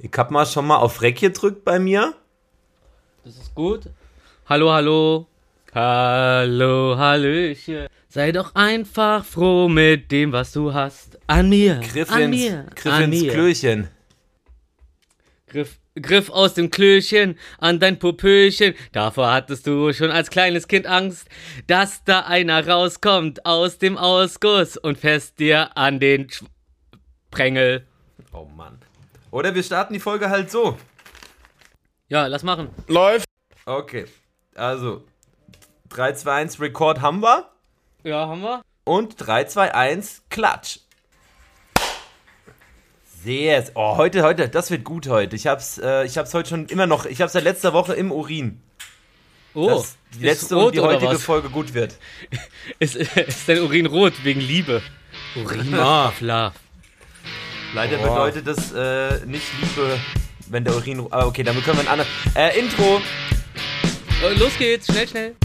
Ich hab mal schon mal auf Reck gedrückt bei mir. Das ist gut. Hallo, hallo. Hallo, Hallöchen. Sei doch einfach froh mit dem, was du hast. An mir. Griff an ins, mir. Griff an ins mir. Klöchen. Griff, Griff aus dem Klöchen an dein Popöchen. Davor hattest du schon als kleines Kind Angst, dass da einer rauskommt aus dem Ausguss und fest dir an den Prängel. Oh Mann. Oder wir starten die Folge halt so. Ja, lass machen. Läuft. Okay. Also, 3, 2, 1, Record haben wir. Ja, haben wir. Und 3, 2, 1, Klatsch. Sehr. Oh, heute, heute, das wird gut heute. Ich hab's, äh, ich hab's heute schon immer noch, ich hab's seit letzter Woche im Urin. Oh, dass die ist letzte rot und die heutige? Folge gut wird. Ist, ist dein Urin rot wegen Liebe? Urin of Love. Leider Boah. bedeutet das äh, nicht Liebe, wenn der Urin. Ah, okay, damit können wir ein anderes. Äh, Intro. Los geht's, schnell, schnell.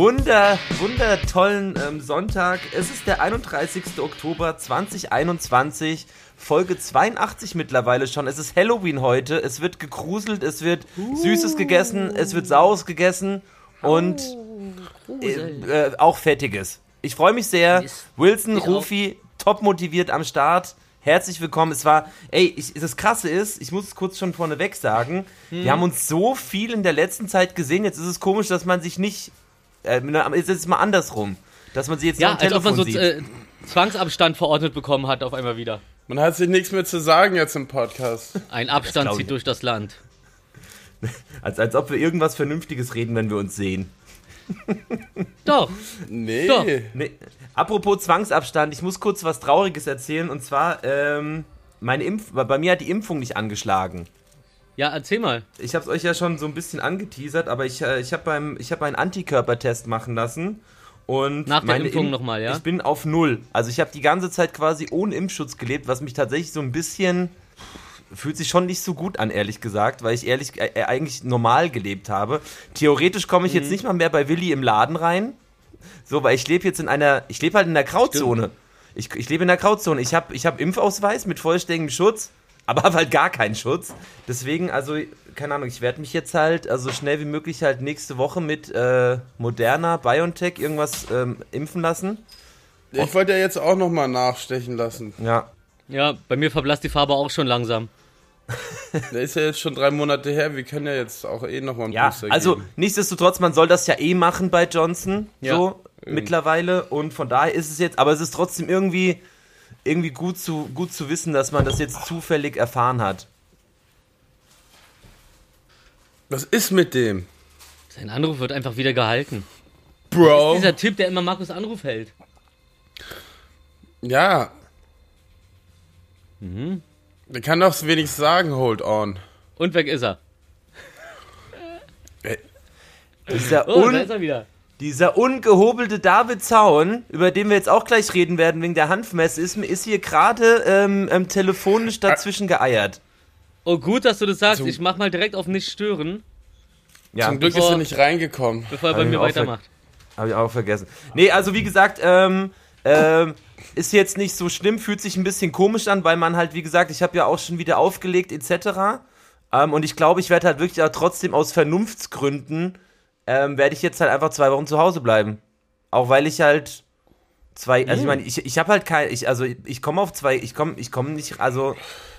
Wunder, wundertollen ähm, Sonntag. Es ist der 31. Oktober 2021. Folge 82 mittlerweile schon. Es ist Halloween heute. Es wird gegruselt, es wird Süßes gegessen, es wird Saures gegessen und äh, äh, auch Fettiges. Ich freue mich sehr. Wilson. Rufi, top motiviert am Start. Herzlich willkommen. Es war, ey, ich, das Krasse ist, ich muss es kurz schon vorneweg sagen, Hm. wir haben uns so viel in der letzten Zeit gesehen. Jetzt ist es komisch, dass man sich nicht, äh, jetzt ist es mal andersrum, dass man sie jetzt Ja, am als ob man Telefon so sieht. äh, Zwangsabstand verordnet bekommen hat auf einmal wieder. Man hat sich nichts mehr zu sagen jetzt im Podcast. Ein Abstand zieht durch das Land. als, als ob wir irgendwas Vernünftiges reden, wenn wir uns sehen. Doch. Nee. Doch. Nee. Apropos Zwangsabstand, ich muss kurz was Trauriges erzählen und zwar, ähm, meine Impf bei mir hat die Impfung nicht angeschlagen. Ja, erzähl mal. Ich habe es euch ja schon so ein bisschen angeteasert, aber ich, äh, ich habe beim ich habe einen Antikörpertest machen lassen und Nach der Impfung Im- nochmal, ja? Ich bin auf null. Also ich habe die ganze Zeit quasi ohne Impfschutz gelebt, was mich tatsächlich so ein bisschen fühlt sich schon nicht so gut an, ehrlich gesagt, weil ich ehrlich äh, äh, eigentlich normal gelebt habe. Theoretisch komme ich Mhm. jetzt nicht mal mehr bei Willi im Laden rein. So, weil ich lebe jetzt in einer, ich lebe halt in der Grauzone. Ich, ich lebe in der Grauzone. Ich habe ich hab Impfausweis mit vollständigem Schutz, aber habe halt gar keinen Schutz. Deswegen, also, keine Ahnung, ich werde mich jetzt halt, also schnell wie möglich halt nächste Woche mit äh, Moderna, BioNTech irgendwas ähm, impfen lassen. Ich wollte ja jetzt auch nochmal nachstechen lassen. Ja. Ja, bei mir verblasst die Farbe auch schon langsam. Der ist ja jetzt schon drei Monate her. Wir können ja jetzt auch eh nochmal einen Ja, Booster also geben. nichtsdestotrotz, man soll das ja eh machen bei Johnson, Ja. so mittlerweile und von daher ist es jetzt, aber es ist trotzdem irgendwie irgendwie gut zu gut zu wissen, dass man das jetzt zufällig erfahren hat. Was ist mit dem? Sein Anruf wird einfach wieder gehalten. Bro. Dieser Typ, der immer Markus Anruf hält. Ja. Mhm. Der kann doch wenigstens sagen, hold on. Und weg ist er. Dieser, Oh, un, da ist er wieder. Dieser ungehobelte David Zaun, über den wir jetzt auch gleich reden werden wegen der Hanfmesse, ist, ist hier gerade ähm, ähm, telefonisch dazwischen geeiert. Oh, gut, dass du das sagst. Zum- Ich mach mal direkt auf nicht stören, Ja, Zum Glück ist bevor- er nicht reingekommen. bevor er bei mir weitermacht. Habe ich auch vergessen. Nee, also wie gesagt, ähm, ähm, ist jetzt nicht so schlimm, fühlt sich ein bisschen komisch an, weil man halt, wie gesagt, ich habe ja auch schon wieder aufgelegt etc. Ähm, und ich glaube, ich werde halt wirklich auch trotzdem aus Vernunftsgründen, ähm, werde ich jetzt halt einfach zwei Wochen zu Hause bleiben. Auch weil ich halt zwei, also ich meine, ich, ich habe halt kein, ich, also ich komme auf zwei, ich komme ich komme nicht, also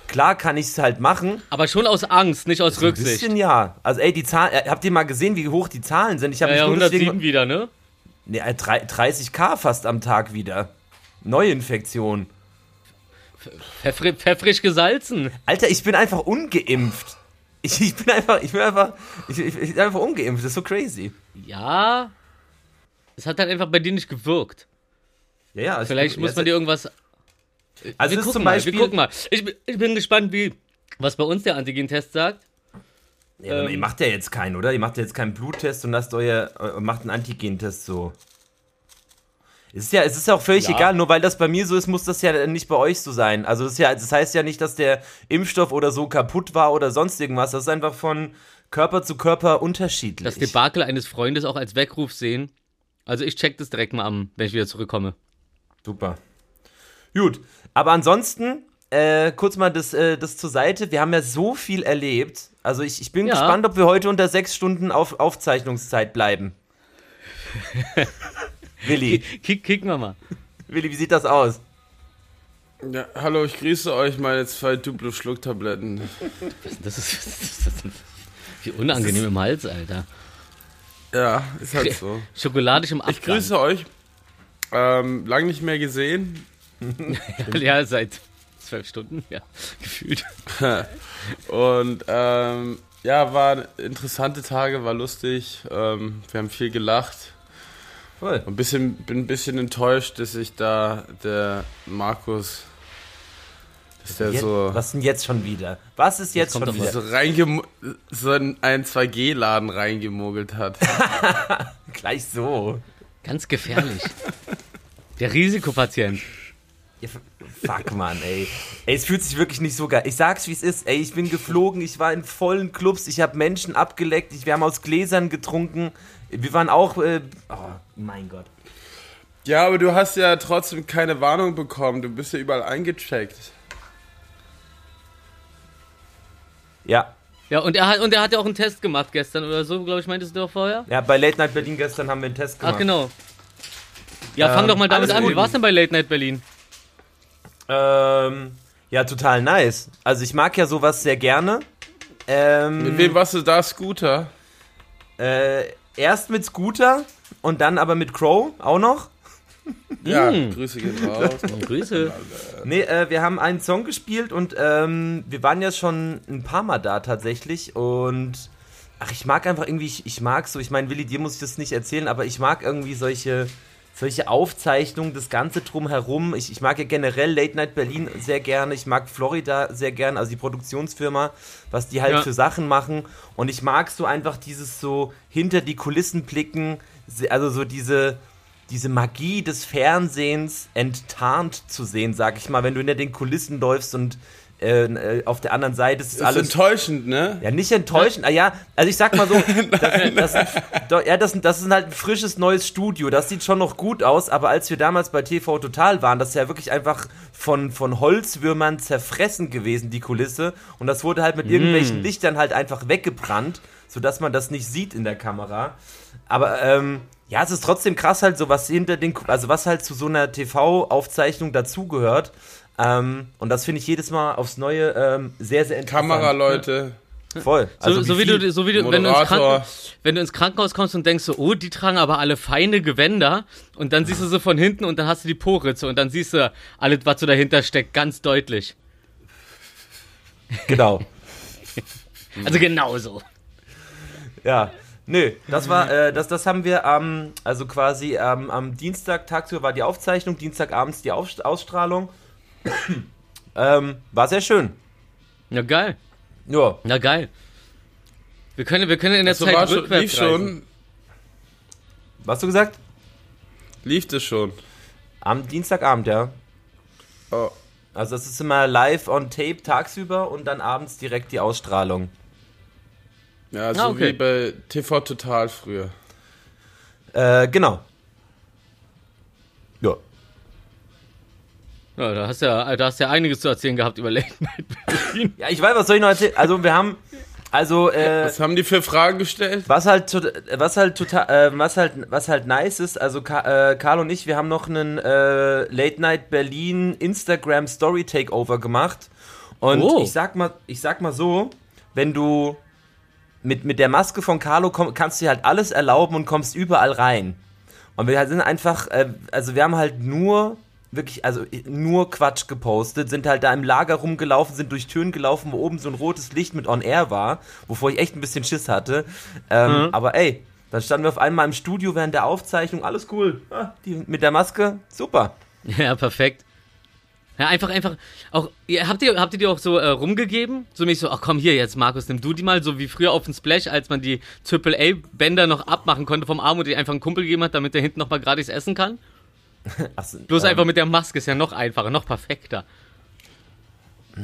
klar kann ich es halt machen. Aber schon aus Angst, nicht aus Ein Rücksicht. bisschen ja. Also ey, die Zahlen, äh, habt ihr mal gesehen, wie hoch die Zahlen sind? Ich habe Ja, ja, mich nur 107 deswegen, wieder, ne? äh, drei- 30k fast am Tag wieder. Neuinfektion. Pfeffrig gesalzen. Alter, ich bin einfach ungeimpft. Ich, ich bin einfach, ich bin einfach, ich, ich, ich bin einfach ungeimpft. Das ist so crazy. Ja. Es hat halt einfach bei dir nicht gewirkt. Ja, ja. ich Vielleicht bin- muss man dir irgendwas. Also wir gucken zum mal, Beispiel, wir gucken mal. Ich, bin- ich bin gespannt, wie was bei uns der Antigen-Test sagt. Ja, aber Ähm, ihr macht ja jetzt keinen, oder? Ihr macht ja jetzt keinen Bluttest und lasst euer, äh, macht einen Antigentest so. Es ist ja, es ist ja auch völlig Ja. egal, nur weil das bei mir so ist, muss das ja nicht bei euch so sein. Also das, ja, das heißt ja nicht, dass der Impfstoff oder so kaputt war oder sonst irgendwas. Das ist einfach von Körper zu Körper unterschiedlich. Das Debakel eines Freundes auch als Weckruf sehen. Also ich check das direkt mal am, wenn ich wieder zurückkomme. Super. Gut, aber ansonsten, äh, kurz mal das, äh, das zur Seite. Wir haben ja so viel erlebt. Also ich, ich bin Ja. gespannt, ob wir heute unter sechs Stunden auf Aufzeichnungszeit bleiben. Willi, Kick, kicken wir mal. Willi, wie sieht das aus? Ja, hallo, ich grüße euch, meine zwei Duplo-Schlucktabletten. Das ist, das ist, das ist wie unangenehm im Hals, Alter. Ja, ist halt so. Schokoladig im Abgang. Ich grüße euch. Ähm, lang nicht mehr gesehen. Ja, seit zwölf Stunden, ja, gefühlt. Und ähm, ja, waren interessante Tage, war lustig. Ähm, wir haben viel gelacht. Voll. Ein bisschen, bin ein bisschen enttäuscht, dass ich da der Markus, dass der Jetzt, so, was denn jetzt schon wieder? Was ist jetzt schon wieder? so, reingemo so in einen 2G-Laden reingemogelt hat. Gleich so. Ganz gefährlich. Der Risikopatient. Ja, fuck, Mann, ey. Ey, es fühlt sich wirklich nicht so geil. Ich sag's, wie es ist. Ey, ich bin geflogen, ich war in vollen Clubs, ich habe Menschen abgeleckt, ich, wir haben aus Gläsern getrunken. Wir waren auch, äh, oh, mein Gott. Ja, aber du hast ja trotzdem keine Warnung bekommen. Du bist ja überall eingecheckt. Ja, Ja, und er hat, und er hat ja auch einen Test gemacht gestern oder so, glaube ich, meintest du doch vorher? ja, bei Late Night Berlin gestern haben wir einen Test gemacht. Ach, genau. Ja, fang Ähm, doch mal damit an. Wie war's denn bei Late Night Berlin? Ähm, ja, total nice. Also ich mag ja sowas sehr gerne. Ähm, Mit wem warst du da, Scooter? äh, erst mit Scooter und dann aber mit Crow auch noch. Ja, Mm. Grüße gehen raus. Grüße. Nee, äh, wir haben einen Song gespielt und ähm, wir waren ja schon ein paar Mal da tatsächlich und ach, ich mag einfach irgendwie, ich, ich mag so, ich meine, Willi, dir muss ich das nicht erzählen, aber ich mag irgendwie solche, solche Aufzeichnungen, das Ganze drumherum. Ich, ich mag ja generell Late Night Berlin sehr gerne, ich mag Florida sehr gerne, also die Produktionsfirma, was die halt Ja. für Sachen machen und ich mag so einfach dieses so hinter die Kulissen blicken, also so diese diese Magie des Fernsehens enttarnt zu sehen, sag ich mal, wenn du hinter den Kulissen läufst und äh, äh, auf der anderen Seite ist Ist alles enttäuschend, ne? ja, nicht enttäuschend. Ah, ja, also ich sag mal so, das, das, doch, ja, das, das ist halt ein frisches neues Studio. Das sieht schon noch gut aus, aber als wir damals bei TV Total waren, das ist ja wirklich einfach von, von Holzwürmern zerfressen gewesen, die Kulisse. Und das wurde halt mit irgendwelchen Lichtern halt einfach weggebrannt, sodass man das nicht sieht in der Kamera. Aber ähm, ja, es ist trotzdem krass halt so, was hinter den, also was halt zu so einer TV-Aufzeichnung dazugehört. Ähm, und das finde ich jedes Mal aufs Neue ähm, sehr, sehr interessant. Kameraleute. Voll. So, Also so, wie viel- du, so wie du, wenn du. Kranken, wenn du ins Krankenhaus kommst und denkst so, oh, die tragen aber alle feine Gewänder und dann siehst du so von hinten und dann hast du die Po-Ritze und dann siehst du alles, was so dahinter steckt, ganz deutlich. Genau. Also genauso. Ja. Nö, das war, äh, das, das haben wir am, also quasi ähm, am Dienstag tagsüber war die Aufzeichnung, Dienstagabends die Auf Ausstrahlung. ähm, war sehr schön. Ja, geil. Ja, Ja, geil. Wir können, wir können in der So Zeit war schon, rückwärts lief reisen. schon. was hast du gesagt? Lief das schon. Am Dienstagabend, ja. Oh. Also das ist immer live on tape tagsüber und dann abends direkt die Ausstrahlung. Ja, so Ah, okay. wie bei TV Total früher. Äh, genau. Ja, da hast ja, da hast ja einiges zu erzählen gehabt über Late Night Berlin. Ja, ich weiß, was soll ich noch erzählen? Also wir haben, also, äh, Was haben die für Fragen gestellt? Was halt, was halt total, äh, was halt, was halt nice ist, also Ka äh, Karl und ich, wir haben noch einen äh, Late Night Berlin Instagram Story Takeover gemacht Und Oh. ich sag mal, ich sag mal so, wenn du mit, mit der Maske von Carlo komm, kannst du dir halt alles erlauben und kommst überall rein. Und wir sind einfach, äh, also wir haben halt nur, wirklich, also nur Quatsch gepostet, sind halt da im Lager rumgelaufen, sind durch Türen gelaufen, wo oben so ein rotes Licht mit On Air war, wovor ich echt ein bisschen Schiss hatte. Ähm, Aber ey, dann standen wir auf einmal im Studio während der Aufzeichnung, alles cool. Ah, die, mit der Maske, super. Ja, perfekt. Ja, einfach, einfach, auch, ihr, habt ihr, habt ihr die auch so äh, rumgegeben? So mich so, ach komm hier jetzt, Markus, nimm du die mal, so wie früher auf dem Splash, als man die AAA-Bänder noch abmachen konnte vom Arm und die einfach einen Kumpel gegeben hat, damit der hinten nochmal gratis essen kann. Achso, Bloß ähm, einfach mit der Maske ist ja noch einfacher, noch perfekter.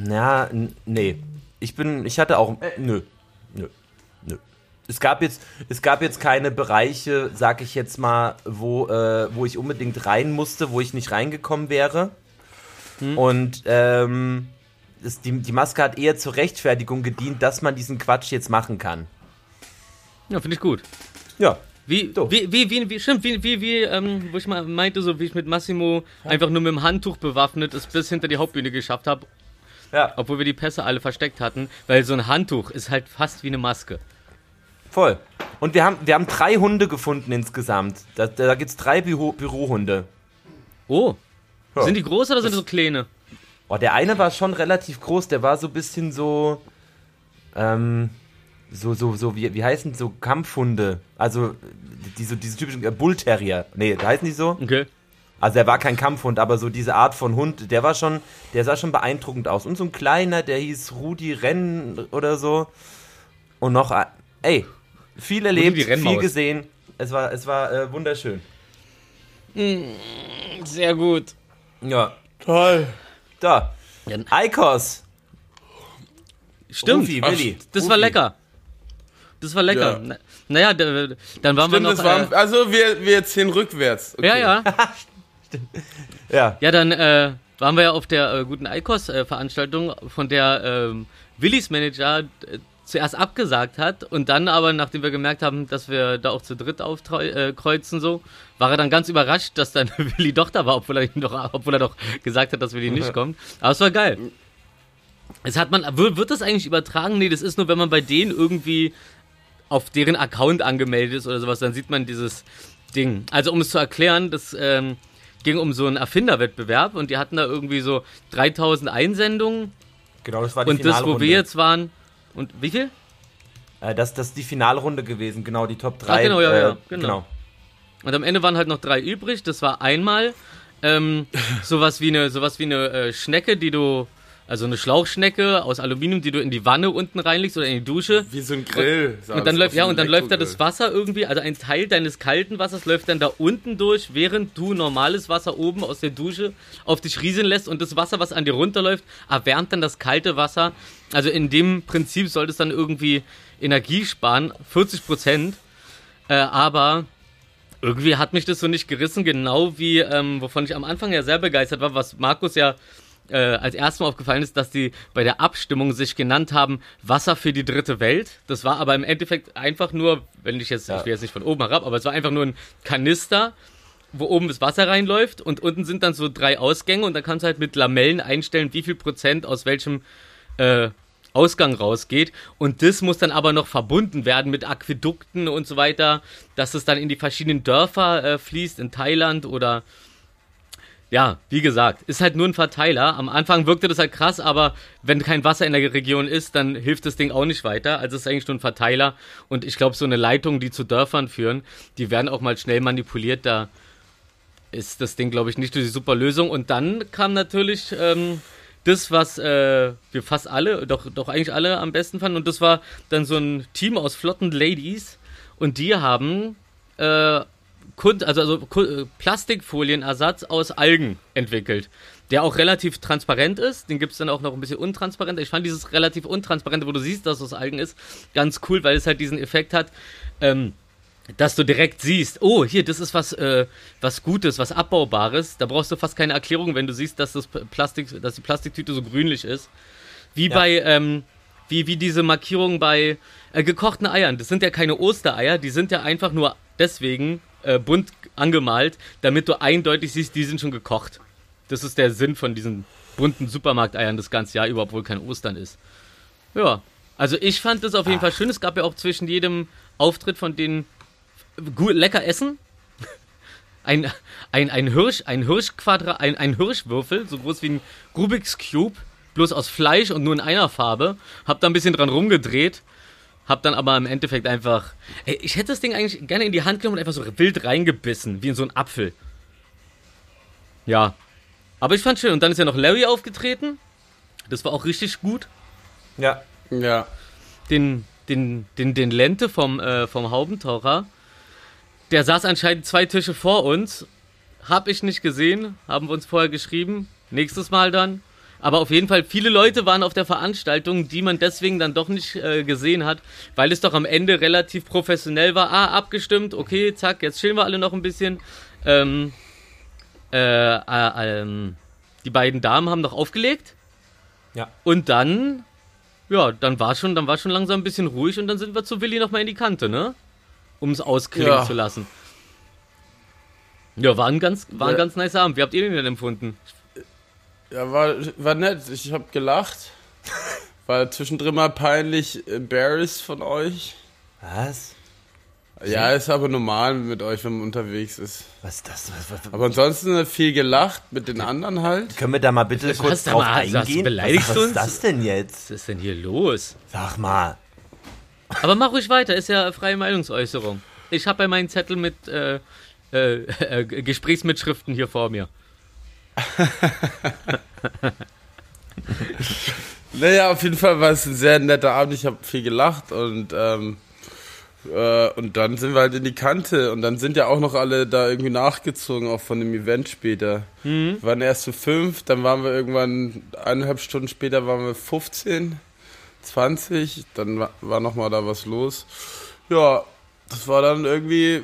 Ja, n- nee. Ich bin, ich hatte auch, äh, nö, nö, nö. Es gab jetzt, es gab jetzt keine Bereiche, sag ich jetzt mal, wo, äh, wo ich unbedingt rein musste, wo ich nicht reingekommen wäre. Und ähm, es, die, die Maske hat eher zur Rechtfertigung gedient, dass man diesen Quatsch jetzt machen kann. Ja, finde ich gut. Ja. Wie, So. wie, wie, wie, wie, stimmt, wie, wie, wie, ähm, wo ich mal meinte, so wie ich mit Massimo einfach nur mit dem Handtuch bewaffnet es bis hinter die Hauptbühne geschafft habe, Ja, obwohl wir die Pässe alle versteckt hatten, weil so ein Handtuch ist halt fast wie eine Maske. voll. Und wir haben, wir haben drei Hunde gefunden insgesamt. Da, da gibt es drei Büro, Bürohunde. Oh, Ja. sind die groß oder sind die so kleine? Oh, der eine war schon relativ groß, der war so ein bisschen so, ähm, so, so, so, wie, wie heißen so Kampfhunde? Also, diese, diese typischen äh, Bullterrier. Nee, da heißen die so? Okay. Also, er war kein Kampfhund, aber so diese Art von Hund, der war schon, der sah schon beeindruckend aus. Und so ein kleiner, der hieß Rudi Renn oder so. Und noch, ein- ey, viel erlebt, viel gesehen. Es war, es war äh, wunderschön. Sehr gut. Ja, Toll. da. Eikos. Stimmt. Rufi, Ach, Willi. Das Rufi. war lecker. Das war lecker. Ja. Na, naja, dann waren Stimmt, wir noch. war, äh, also wir, wir zählen rückwärts. Okay. ja, ja. Ja. Ja, dann äh, waren wir ja auf der äh, guten ICOS-Veranstaltung, von der ähm, Willis Manager äh, zuerst abgesagt hat und dann aber, nachdem wir gemerkt haben, dass wir da auch zu dritt aufkreuzen, äh, so, war er dann ganz überrascht, dass dann Willi doch da war, obwohl er, doch, obwohl er doch gesagt hat, dass Willi nicht kommt. Aber es war geil. Es hat man, wird wird das eigentlich übertragen? Nee, das ist nur, wenn man bei denen irgendwie auf deren Account angemeldet ist oder sowas, dann sieht man dieses Ding. Also um es zu erklären, das ähm, ging um so einen Erfinderwettbewerb und die hatten da irgendwie so 3000 Einsendungen Genau, das war die und das, wo wir jetzt waren, und wie viel? Äh, das, das ist die Finalrunde gewesen, genau, die Top 3. Ah, genau, ja, äh, ja, genau. Und am Ende waren halt noch drei übrig. Das war einmal ähm, sowas wie eine, sowas wie eine äh, Schnecke, die du, also eine Schlauchschnecke aus Aluminium, die du in die Wanne unten reinlegst oder in die Dusche. Wie so ein Grill. sah Und dann läuft, ja, und dann läuft da das Wasser irgendwie, also ein Teil deines kalten Wassers läuft dann da unten durch, während du normales Wasser oben aus der Dusche auf dich rieseln lässt und das Wasser, was an dir runterläuft, erwärmt dann das kalte Wasser. Also in dem Prinzip sollte es dann irgendwie Energie sparen, 40 Prozent. Äh, aber irgendwie hat mich das so nicht gerissen, genau wie, ähm, wovon ich am Anfang ja sehr begeistert war, was Markus ja äh, als erstes Mal aufgefallen ist, dass die bei der Abstimmung sich genannt haben, Wasser für die dritte Welt. Das war aber im Endeffekt einfach nur, wenn ich jetzt, Ja. ich will jetzt nicht von oben herab, aber es war einfach nur ein Kanister, wo oben das Wasser reinläuft und unten sind dann so drei Ausgänge und da kannst du halt mit Lamellen einstellen, wie viel Prozent aus welchem äh, Ausgang rausgeht. Und das muss dann aber noch verbunden werden mit Aquädukten und so weiter, dass es dann in die verschiedenen Dörfer äh, fließt, in Thailand oder ja, wie gesagt, ist halt nur ein Verteiler. Am Anfang wirkte das halt krass, aber wenn kein Wasser in der Region ist, dann hilft das Ding auch nicht weiter. Also es ist eigentlich nur ein Verteiler. Und ich glaube, so eine Leitung, die zu Dörfern führen, die werden auch mal schnell manipuliert. Da ist das Ding, glaube ich, nicht die super Lösung. Und dann kam natürlich ähm, das, was äh, wir fast alle, doch, doch eigentlich alle am besten fanden. Und das war dann so ein Team aus flotten Ladies. Und die haben äh, Kun also, also äh, Plastikfolienersatz aus Algen entwickelt, der auch relativ transparent ist. Den gibt es dann auch noch ein bisschen untransparenter. Ich fand dieses relativ untransparente, wo du siehst, dass es Algen ist, ganz cool, weil es halt diesen Effekt hat, ähm, dass du direkt siehst, oh, hier, das ist was, äh, was Gutes, was Abbaubares. Da brauchst du fast keine Erklärung, wenn du siehst, dass, das Plastik, dass die Plastiktüte so grünlich ist. Wie Ja. bei, ähm, wie, wie diese Markierung bei äh, gekochten Eiern. Das sind ja keine Ostereier, die sind ja einfach nur deswegen äh, bunt angemalt, damit du eindeutig siehst, die sind schon gekocht. Das ist der Sinn von diesen bunten Supermarkteiern das ganze Jahr über, obwohl kein Ostern ist. Ja, also ich fand das auf jeden Fall schön. Es gab ja auch zwischen jedem Auftritt von denen gut, lecker Essen. Ein, ein, ein Hirsch, ein Hirschquadrat, ein, ein Hirschwürfel, so groß wie ein Rubik's Cube, bloß aus Fleisch und nur in einer Farbe. Hab da ein bisschen dran rumgedreht. Hab dann aber im Endeffekt einfach. Ey, ich hätte das Ding eigentlich gerne in die Hand genommen und einfach so wild reingebissen, wie in so einen Apfel. Ja. Aber ich fand schön. Und dann ist ja noch Larry aufgetreten. Das war auch richtig gut. Ja. Ja. Den, den, den, den Lente vom, äh, vom Haubentaucher. Der saß anscheinend zwei Tische vor uns. Hab ich nicht gesehen. Haben wir uns vorher geschrieben. Nächstes Mal dann. Aber auf jeden Fall, viele Leute waren auf der Veranstaltung, die man deswegen dann doch nicht äh, gesehen hat, weil es doch am Ende relativ professionell war. Ah, abgestimmt, okay, zack, jetzt chillen wir alle noch ein bisschen. Ähm, äh, äh, ähm, die beiden Damen haben noch aufgelegt. Ja. Und dann, ja, dann war schon, dann war schon langsam ein bisschen ruhig und dann sind wir zu Willi nochmal in die Kante, ne? Um es ausklingen Ja. zu lassen. Ja, war ein ganz, war ein Ja. ganz nice Abend. Wie habt ihr den denn empfunden? Ja, war, war nett. Ich hab gelacht. War zwischendrin mal peinlich embarrassed von euch. Was? Ja, ist aber normal mit euch, wenn man unterwegs ist. Was ist das? Was, was, Aber ansonsten viel gelacht mit den anderen halt. können wir da mal bitte kurz hast du drauf mal- eingehen? beleidigst was, was uns? ist das denn jetzt? Was ist denn hier los? Sag mal. Aber mach ruhig weiter, ist ja freie Meinungsäußerung. Ich habe ja meinen Zettel mit äh, äh, äh, Gesprächsmitschriften hier vor mir. Naja, auf jeden Fall war es ein sehr netter Abend. Ich habe viel gelacht und ähm, äh, und dann sind wir halt in die Kante und dann sind ja auch noch alle da irgendwie nachgezogen, auch von dem Event später. Wir waren erst zu fünf, dann waren wir irgendwann eineinhalb Stunden später waren wir 15, 20, dann war, war noch mal da was los. Ja, das war dann irgendwie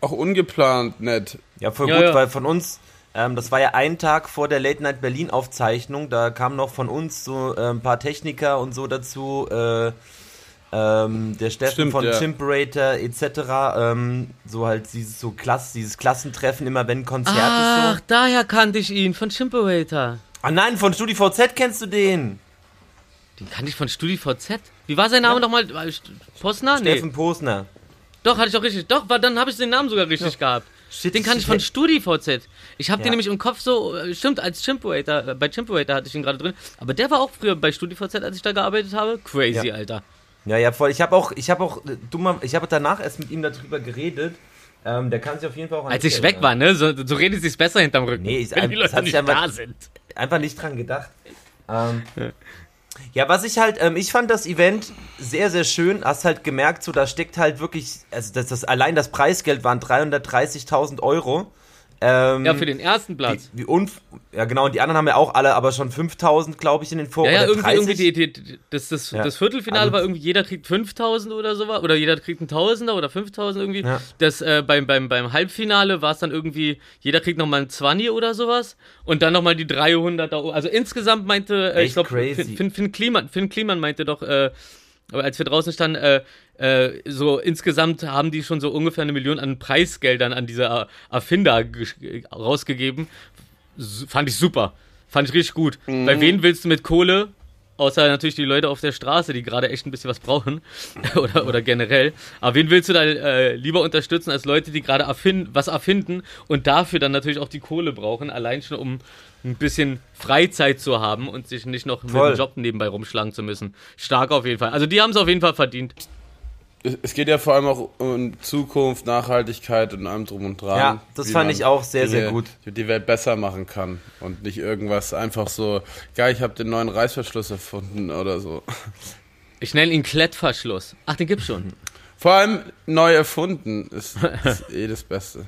auch ungeplant nett. Ja, voll Ja, gut, ja. weil von uns, ähm, das war ja ein Tag vor der Late Night Berlin Aufzeichnung, da kamen noch von uns so äh, ein paar Techniker und so dazu, äh, ähm, der Steffen Stimmt, von ja. Chimperator etc., ähm, so halt dieses so Klass, dieses Klassentreffen immer, wenn ein Konzert ist Ach, so. daher kannte ich ihn, von Chimperator. Ah nein, von StudiVZ kennst du den? Den kannte ich von StudiVZ. Wie war sein Name nochmal? War ich- Posner? Nee. Steffen Posner. Doch, hatte ich auch richtig. Doch, war, dann habe ich den Namen sogar richtig gehabt. Shit, Den kannte ich von StudiVZ. Ich habe Ja. den nämlich im Kopf so, äh, stimmt, als Chimperator, äh, bei Chimperator hatte ich ihn gerade drin. Aber der war auch früher bei StudiVZ, als ich da gearbeitet habe. Crazy, Ja. Alter. Ja, ja, voll. Ich habe auch, ich habe auch, äh, dummer, ich habe danach erst mit ihm darüber geredet. Ähm, der kann sich auf jeden Fall auch Als ich weg war, ne? So, so redet sich's besser hinterm Rücken. Nee, ist wenn die Leute nicht einfach- da sind. einfach nicht dran gedacht. Ähm, ja, was ich halt, ähm, ich fand das Event sehr, sehr schön. Hast halt gemerkt, so da steckt halt wirklich, also das, das allein das Preisgeld waren 330.000 Euro. Ähm, Ja, für den ersten Platz. Wie, wie unf ja, genau, und die anderen haben ja auch alle, aber schon 5000, glaube ich, in den Vor- Ja, ja, irgendwie, 30. irgendwie die, die, das, das, Ja. das Viertelfinale Also- war irgendwie, jeder kriegt 5000 oder so, oder jeder kriegt einen Tausender oder 5000 irgendwie. Ja. Das, äh, beim, beim, beim Halbfinale war es dann irgendwie, jeder kriegt nochmal ein 20 oder sowas und dann nochmal die 300 da oben. Also insgesamt meinte, äh, ich glaube. Finn, Finn, Finn, Kliman, Finn Kliman meinte doch, äh, aber als wir draußen standen, äh, äh, so insgesamt haben die schon so ungefähr eine Million an Preisgeldern an diese Erfinder rausgegeben. S fand ich super. Fand ich richtig gut. Bei wen willst du mit Kohle? Außer natürlich die Leute auf der Straße, die gerade echt ein bisschen was brauchen. oder, oder generell. Aber wen willst du da äh, lieber unterstützen als Leute, die gerade erfinden, was erfinden und dafür dann natürlich auch die Kohle brauchen, allein schon um ein bisschen Freizeit zu haben und sich nicht noch Voll. mit dem Job nebenbei rumschlagen zu müssen. Stark auf jeden Fall. Also die haben es auf jeden Fall verdient. Es, geht ja vor allem auch um Zukunft, Nachhaltigkeit und allem drum und dran. Ja, das wie fand ich auch sehr, sehr gut. Die die Welt besser machen kann und nicht irgendwas einfach so, ja, ich habe den neuen Reißverschluss erfunden oder so. Ich nenne ihn Klettverschluss. Ach, den gibt's schon. Vor allem neu erfunden ist, ist eh das Beste.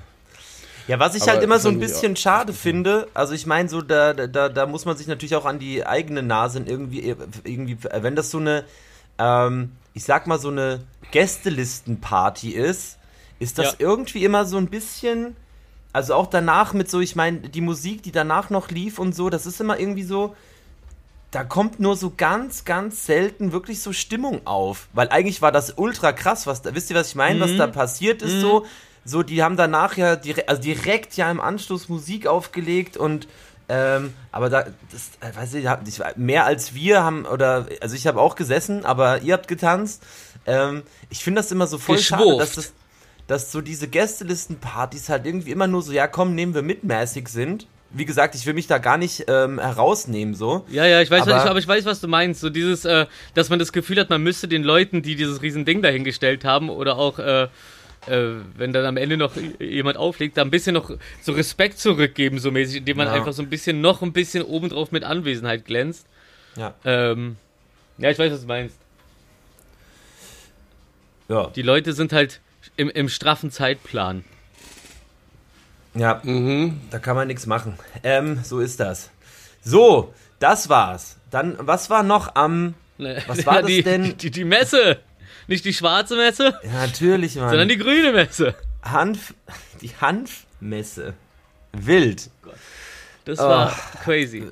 Ja, was ich Aber halt immer so ein bisschen schade finde, also ich meine, so da, da, da muss man sich natürlich auch an die eigene Nase irgendwie, irgendwie wenn das so eine, ähm, ich sag mal, so eine Gästelistenparty ist, ist das Ja. irgendwie immer so ein bisschen, also auch danach mit so, ich meine, die Musik, die danach noch lief und so, das ist immer irgendwie so, da kommt nur so ganz, ganz selten wirklich so Stimmung auf. Weil eigentlich war das ultra krass, was da, wisst ihr, was ich meine, was da passiert ist so? So, die haben danach ja direkt, also direkt ja im Anschluss Musik aufgelegt und Ähm, aber da, das, äh, weiß ich, mehr als wir haben, oder, also ich habe auch gesessen, aber ihr habt getanzt. Ähm, ich finde das immer so voll schade, Geschwurft. dass das, dass so diese Gästelistenpartys halt irgendwie immer nur so, ja komm, nehmen wir mitmäßig sind. Wie gesagt, ich will mich da gar nicht ähm, herausnehmen, so. Ja, ja, ich weiß, Aber- ich, aber ich weiß, was du meinst. So dieses, äh, dass man das Gefühl hat, man müsste den Leuten, die dieses riesen Ding dahingestellt haben, oder auch, äh, äh, wenn dann am Ende noch jemand auflegt, da ein bisschen noch so Respekt zurückgeben, so mäßig, indem man Ja. einfach so ein bisschen, noch ein bisschen obendrauf mit Anwesenheit glänzt. Ja. Ähm, ja, ich weiß, was du meinst. Ja. Die Leute sind halt im, im straffen Zeitplan. Ja, Mhm. da kann man nichts machen. Ähm, so ist das. So, das war's. Dann, was war noch am. Was war das die, denn? Die, die Messe. Nicht die schwarze Messe, Ja, natürlich, Mann. sondern die grüne Messe. Hanf. Die Hanfmesse. Wild. Das Oh. war crazy.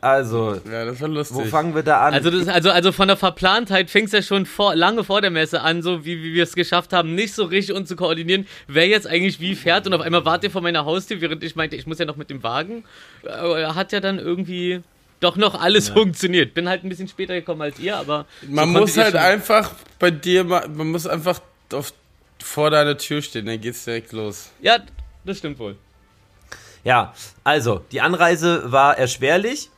Also, Ja, das war lustig. wo fangen wir da an? Also, das, also, also von der Verplantheit fing es ja schon vor, lange vor der Messe an, so wie, wie wir es geschafft haben, nicht so richtig uns zu koordinieren, wer jetzt eigentlich wie fährt. Und auf einmal wart ihr vor meiner Haustür, während ich meinte, ich muss ja noch mit dem Wagen. Aber hat ja dann irgendwie doch noch alles funktioniert. Bin halt ein bisschen später gekommen als ihr, aber. man so muss halt einfach bei dir, man muss einfach auf, vor deiner Tür stehen, dann geht's direkt los. Ja, das stimmt wohl. Ja, also, die Anreise war erschwerlich.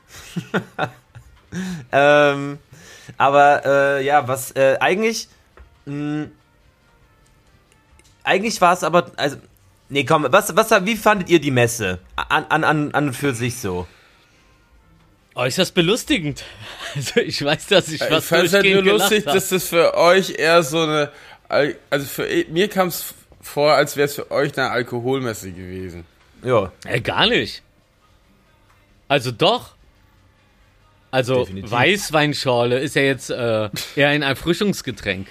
ähm, aber äh, ja, was äh, eigentlich. Mh, eigentlich war es aber. Also, nee, komm, was, was, wie fandet ihr die Messe? An, an, an, an und für sich so. Äußerst belustigend. Also, ich weiß, dass ich Ich was fand es halt nur lustig, hab. dass das für euch eher so eine, Al- also für mir kam es vor, als wäre es für euch eine Alkoholmesse gewesen. Ja. Äh, gar nicht. Also doch. Also Definitiv. Weißweinschorle ist ja jetzt äh, eher ein Erfrischungsgetränk.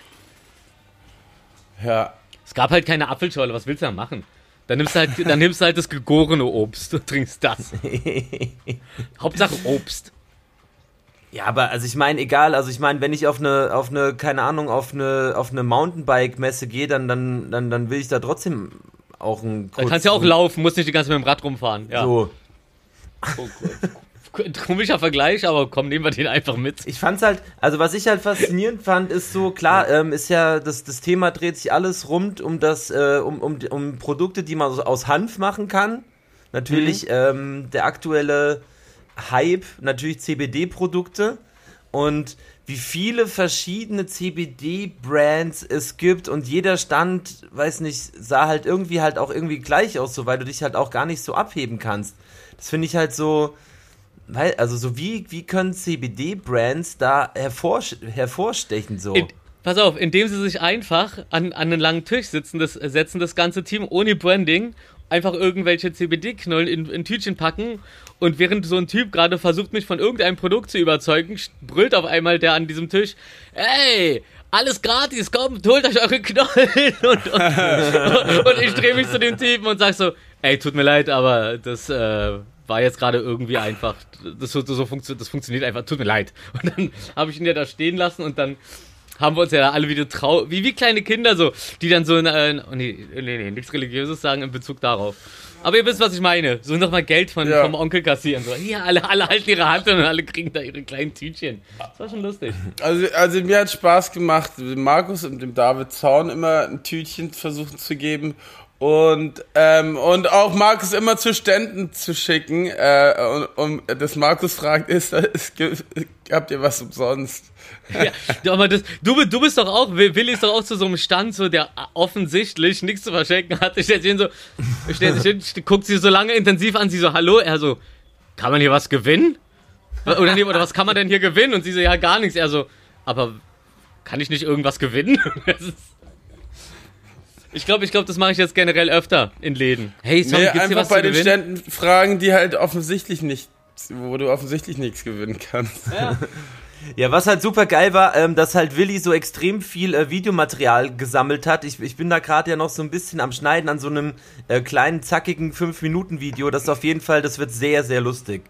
Ja, Es gab halt keine Apfelschorle, was willst du da machen? Dann nimmst du halt, dann nimmst du halt das gegorene Obst und trinkst das. Hauptsache Obst. Ja, aber also ich meine, egal, also ich meine, wenn ich auf eine, auf eine, keine Ahnung, auf eine, auf eine Mountainbike-Messe gehe, dann, dann, dann, dann will ich da trotzdem auch ein Da kannst du ja auch laufen, musst nicht die ganze Zeit mit dem Rad rumfahren. Ja. So. Oh, komischer Vergleich, aber komm, nehmen wir den einfach mit. Ich fand's halt, also was ich halt faszinierend fand, ist so, klar, ähm, ist ja, das, das Thema dreht sich alles rund um das, äh, um, um, um Produkte, die man aus Hanf machen kann. Natürlich ähm, der aktuelle Hype, natürlich CBD-Produkte und wie viele verschiedene CBD-Brands es gibt und jeder Stand, weiß nicht, sah halt irgendwie halt auch irgendwie gleich aus, so weil du dich halt auch gar nicht so abheben kannst. Das finde ich halt so, weil, also so wie, wie können CBD-Brands da hervor, hervorstechen so? In, pass auf, indem sie sich einfach an, an einen langen Tisch sitzen, das, setzen, das ganze Team ohne Branding, einfach irgendwelche CBD-Knollen in, in Tütchen packen und während so ein Typ gerade versucht, mich von irgendeinem Produkt zu überzeugen, brüllt auf einmal der an diesem Tisch, ey, alles gratis, kommt, holt euch eure Knollen. Und, und, und ich drehe mich zu dem Typen und sag so, ey, tut mir leid, aber das äh, war jetzt gerade irgendwie einfach, das, so, so funktio das funktioniert einfach, tut mir leid. Und dann habe ich ihn ja da stehen lassen und dann haben wir uns ja alle wieder trau wie, wie kleine Kinder so, die dann so, äh, oh nee, nee, nee, nichts Religiöses sagen in Bezug darauf. Aber ihr wisst, was ich meine. So nochmal Geld von, Ja. vom Onkel kassieren. So, hier, alle, alle halten ihre Hand und alle kriegen da ihre kleinen Tütchen. Das war schon lustig. also, also mir hat Spaß gemacht, dem Markus und dem David Zaun immer ein Tütchen versuchen zu geben und ähm, und auch Markus immer zu Ständen zu schicken, äh, und, um das Markus fragt, ist, ist habt ihr was umsonst? Ja, aber das, du, du bist doch auch, Will- Willi ist doch auch zu so einem Stand, so, der offensichtlich nichts zu verschenken hat. Ich hin so, stellt sich hin, guckt sie so lange intensiv an, sie so, hallo, er so, kann man hier was gewinnen? Oder, oder was kann man denn hier gewinnen? Und sie so, ja, gar nichts. Er so, aber kann ich nicht irgendwas gewinnen? Das ist- ich glaube, ich glaube, das mache ich jetzt generell öfter in Läden. Hey, sorry, Nee, gibt's hier einfach was bei zu den gewinnen? Ständen fragen, die halt offensichtlich nicht, wo du offensichtlich nichts gewinnen kannst. Ja, was halt super geil war, ähm, dass halt Willi so extrem viel äh, Videomaterial gesammelt hat. Ich, ich bin da gerade ja noch so ein bisschen am Schneiden an so einem äh, kleinen, zackigen 5-Minuten-Video. Das ist auf jeden Fall, das wird sehr, sehr lustig.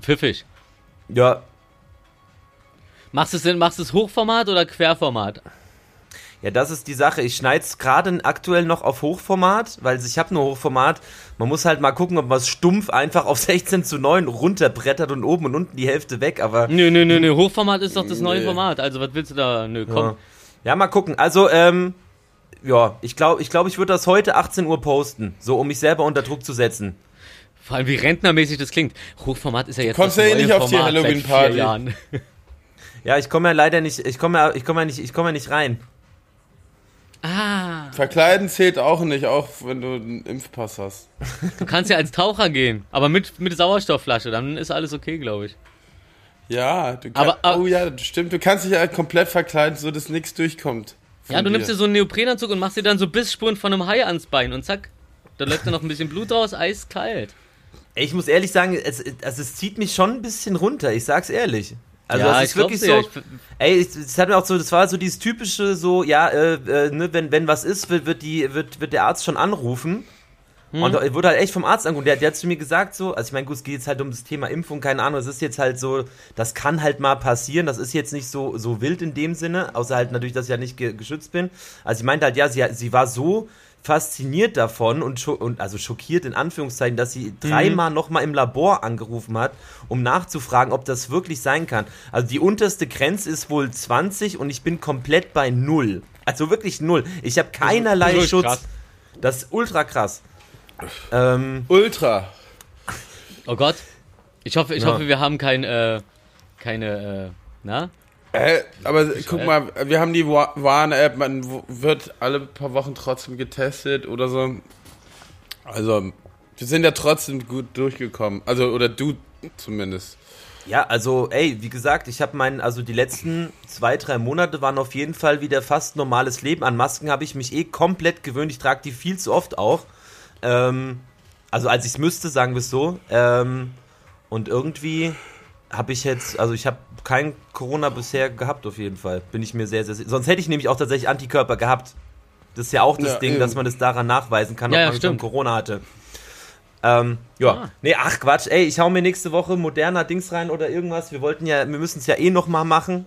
Pfiffig. Ja, Machst du es denn, machst du es Hochformat oder Querformat? Ja, das ist die Sache. Ich schneide es gerade aktuell noch auf Hochformat, weil ich habe nur Hochformat. Man muss halt mal gucken, ob man es stumpf einfach auf 16 zu 9 runterbrettert und oben und unten die Hälfte weg, aber Nö, nö, nö, nö. Hochformat ist doch das neue Nee. Format. Also, was willst du da? Nö, komm. ja. ja, mal gucken. Also, ähm, ja, ich glaube, ich, glaub, ich würde das heute 18 Uhr posten, so um mich selber unter Druck zu setzen. Vor allem, wie rentnermäßig das klingt. Hochformat ist ja jetzt kommst das ja eh neue nicht auf die Format seit Halloween-Party. vier Jahren. Ja, ich komme ja leider nicht, ich komme ja, ich komme ja nicht, ich komme ja nicht rein. Ah, Verkleiden zählt auch nicht, auch wenn du einen Impfpass hast. du kannst ja als Taucher gehen, aber mit, mit Sauerstoffflasche, dann ist alles okay, glaube ich. Ja, du kannst, Aber- aber- oh ja, stimmt. Du kannst dich ja komplett verkleiden, so dass nichts durchkommt. Ja, du nimmst dir so einen Neoprenanzug und machst dir dann so Bissspuren von einem Hai ans Bein und zack, da läuft dann noch ein bisschen Blut raus, eiskalt. Ey, Ich muss ehrlich sagen, es, also es zieht mich schon ein bisschen runter, ich sag's ehrlich. Also Ja, es ich ist wirklich so, dir. ey, es, hat mir auch so, das war so dieses typische, so, ja, äh, äh, ne, wenn, wenn was ist, wird, wird, die, wird, wird der Arzt schon anrufen. Hm. Und er wurde halt echt vom Arzt angerufen. Der, der hat zu mir gesagt, so, also ich meine, gut, es geht jetzt halt um das Thema Impfung, keine Ahnung, es ist jetzt halt so, das kann halt mal passieren, das ist jetzt nicht so, so wild in dem Sinne, außer halt natürlich, dass ich ja nicht ge geschützt bin. Also ich meinte halt, ja, sie, sie war so fasziniert davon und, scho und also schockiert in Anführungszeichen, dass sie dreimal nochmal im Labor angerufen hat, um nachzufragen, ob das wirklich sein kann. Also die unterste Grenze ist wohl 20 und ich bin komplett bei null. Also wirklich null. Ich habe keinerlei das Schutz. krass. Das ist ultra krass. Ähm, Ultra. Oh Gott. Ich hoffe, ich Ja. hoffe, wir haben kein, äh, keine, äh, na? Äh, aber guck mal, wir haben die Wa- Warn-App, man wird alle paar Wochen trotzdem getestet oder so. Also, wir sind ja trotzdem gut durchgekommen. Also, oder du zumindest. Ja, also, ey, wie gesagt, ich habe meinen, also die letzten zwei, drei Monate waren auf jeden Fall wieder fast normales Leben. An Masken habe ich mich eh komplett gewöhnt. Ich trage die viel zu oft auch. Ähm, also, als ich es müsste, sagen wir es so. Ähm, und irgendwie habe ich jetzt, also ich habe kein Corona bisher gehabt, auf jeden Fall. Bin ich mir sehr, sehr sicher. Sonst hätte ich nämlich auch tatsächlich Antikörper gehabt. Das ist ja auch das Ja, Ding, eben. dass man das daran nachweisen kann, Ja, ob ja, man schon stimmt. Corona hatte. Ähm, ja. Ah. Nee, ach Quatsch, ey, ich hau mir nächste Woche moderner Dings rein oder irgendwas. Wir wollten ja, wir müssen es ja eh nochmal machen. Und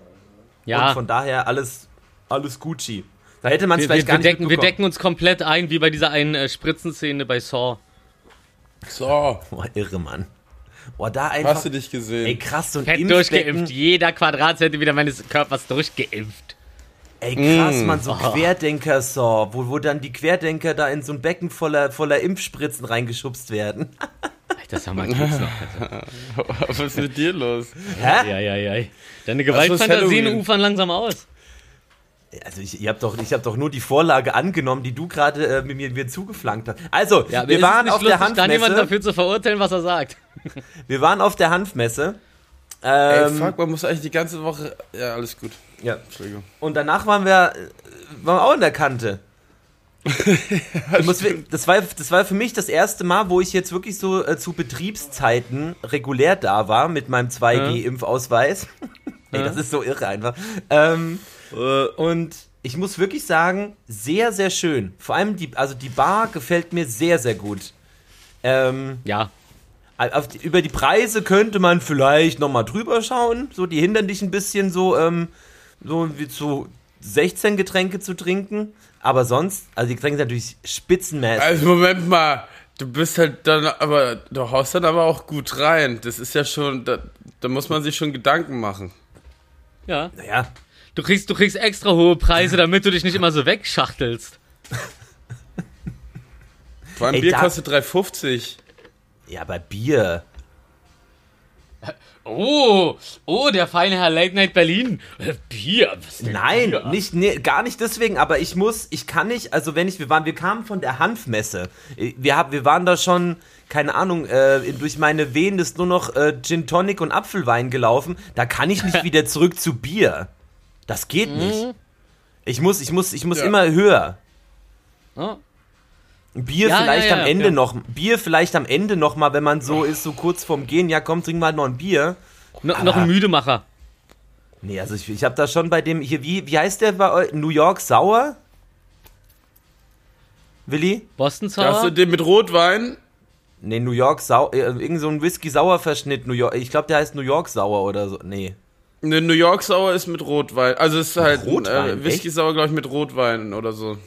Ja, von daher alles, alles Gucci. Da hätte man es vielleicht wir, gar wir, nicht decken, wir decken uns komplett ein, wie bei dieser einen äh, Spritzenszene bei Saw. So, Boah, irre, Mann. Boah, da einfach. hast du dich gesehen? ey, krass, so ein Fett Impfbecken. durchgeimpft. Jeder Quadratzentimeter meines Körpers durchgeimpft. Ey, krass, Mm. Mann, so Oh. Querdenker-Saw, wo, wo dann die Querdenker da in so ein Becken voller, voller Impfspritzen reingeschubst werden. Alter, sag mal, geht's noch. Alter. Was ist mit dir los? Hä? Ja, ja, ja. Deine Gewaltfantasien Halloween. ufern langsam aus. Also ich, ich habe doch, ich hab doch nur die Vorlage angenommen, die du gerade äh, mir, mir zugeflankt hast. Also, Ja, wir waren auf nicht der lustig, dann jemand Hanfmesse. dafür zu verurteilen, was er sagt. Wir waren auf der Hanfmesse. Ey, Ähm, fuck, man muss eigentlich die ganze Woche. Ja, alles gut. ja. Entschuldigung. Und danach waren wir, äh, waren wir auch in der Kante. Ich muss, das, war, das war für mich das erste Mal, wo ich jetzt wirklich so äh, zu Betriebszeiten regulär da war mit meinem 2G-Impfausweis. Ey, das ist so irre einfach. Ähm, und ich muss wirklich sagen, sehr, sehr schön. Vor allem die, also die Bar gefällt mir sehr, sehr gut. Ähm, Ja. auf die, über die Preise könnte man vielleicht nochmal drüber schauen. So, die hindern dich ein bisschen so, ähm, so wie zu 16 Getränke zu trinken. Aber sonst, also die Getränke sind natürlich spitzenmäßig. Also, Moment mal. Du bist halt dann, aber du haust dann aber auch gut rein. Das ist ja schon, da, da muss man sich schon Gedanken machen. Ja. naja, Du kriegst, du kriegst extra hohe Preise, damit du dich nicht immer so wegschachtelst. Vor allem Ey, Bier da- kostet 3,50. ja, aber Bier. Oh, oh, der feine Herr Late Night Berlin. Äh, Bier. Was denn Nein, Bier? nicht, nee, gar nicht deswegen, aber ich muss, ich kann nicht, also wenn ich, wir waren, wir kamen von der Hanfmesse. Wir, hab, wir waren da schon, keine Ahnung, äh, durch meine Venen ist nur noch äh, Gin Tonic und Apfelwein gelaufen. Da kann ich nicht wieder zurück zu Bier. Das geht nicht. Ich muss, ich muss, ich muss Ja. immer höher. Oh. Bier Ja, vielleicht ja, ja, am Ende ja. noch, Bier vielleicht am Ende noch mal, wenn man so ist, so kurz vorm Gehen, ja komm, trink mal noch ein Bier. No, noch ein Müdemacher. Nee, also ich, ich habe da schon bei dem, hier, wie, wie heißt der bei eu- New York Sauer? Willi? Boston Da hast du den mit Rotwein. Nee, New York Sauer, äh, irgend so ein Whisky-Sauer-Verschnitt, New York, ich glaube, der heißt New York Sauer oder so, nee. Eine New York Sauer ist mit Rotwein. Also es ist halt Rotwein, äh, Whisky? Sauer, glaube ich, mit Rotwein oder so.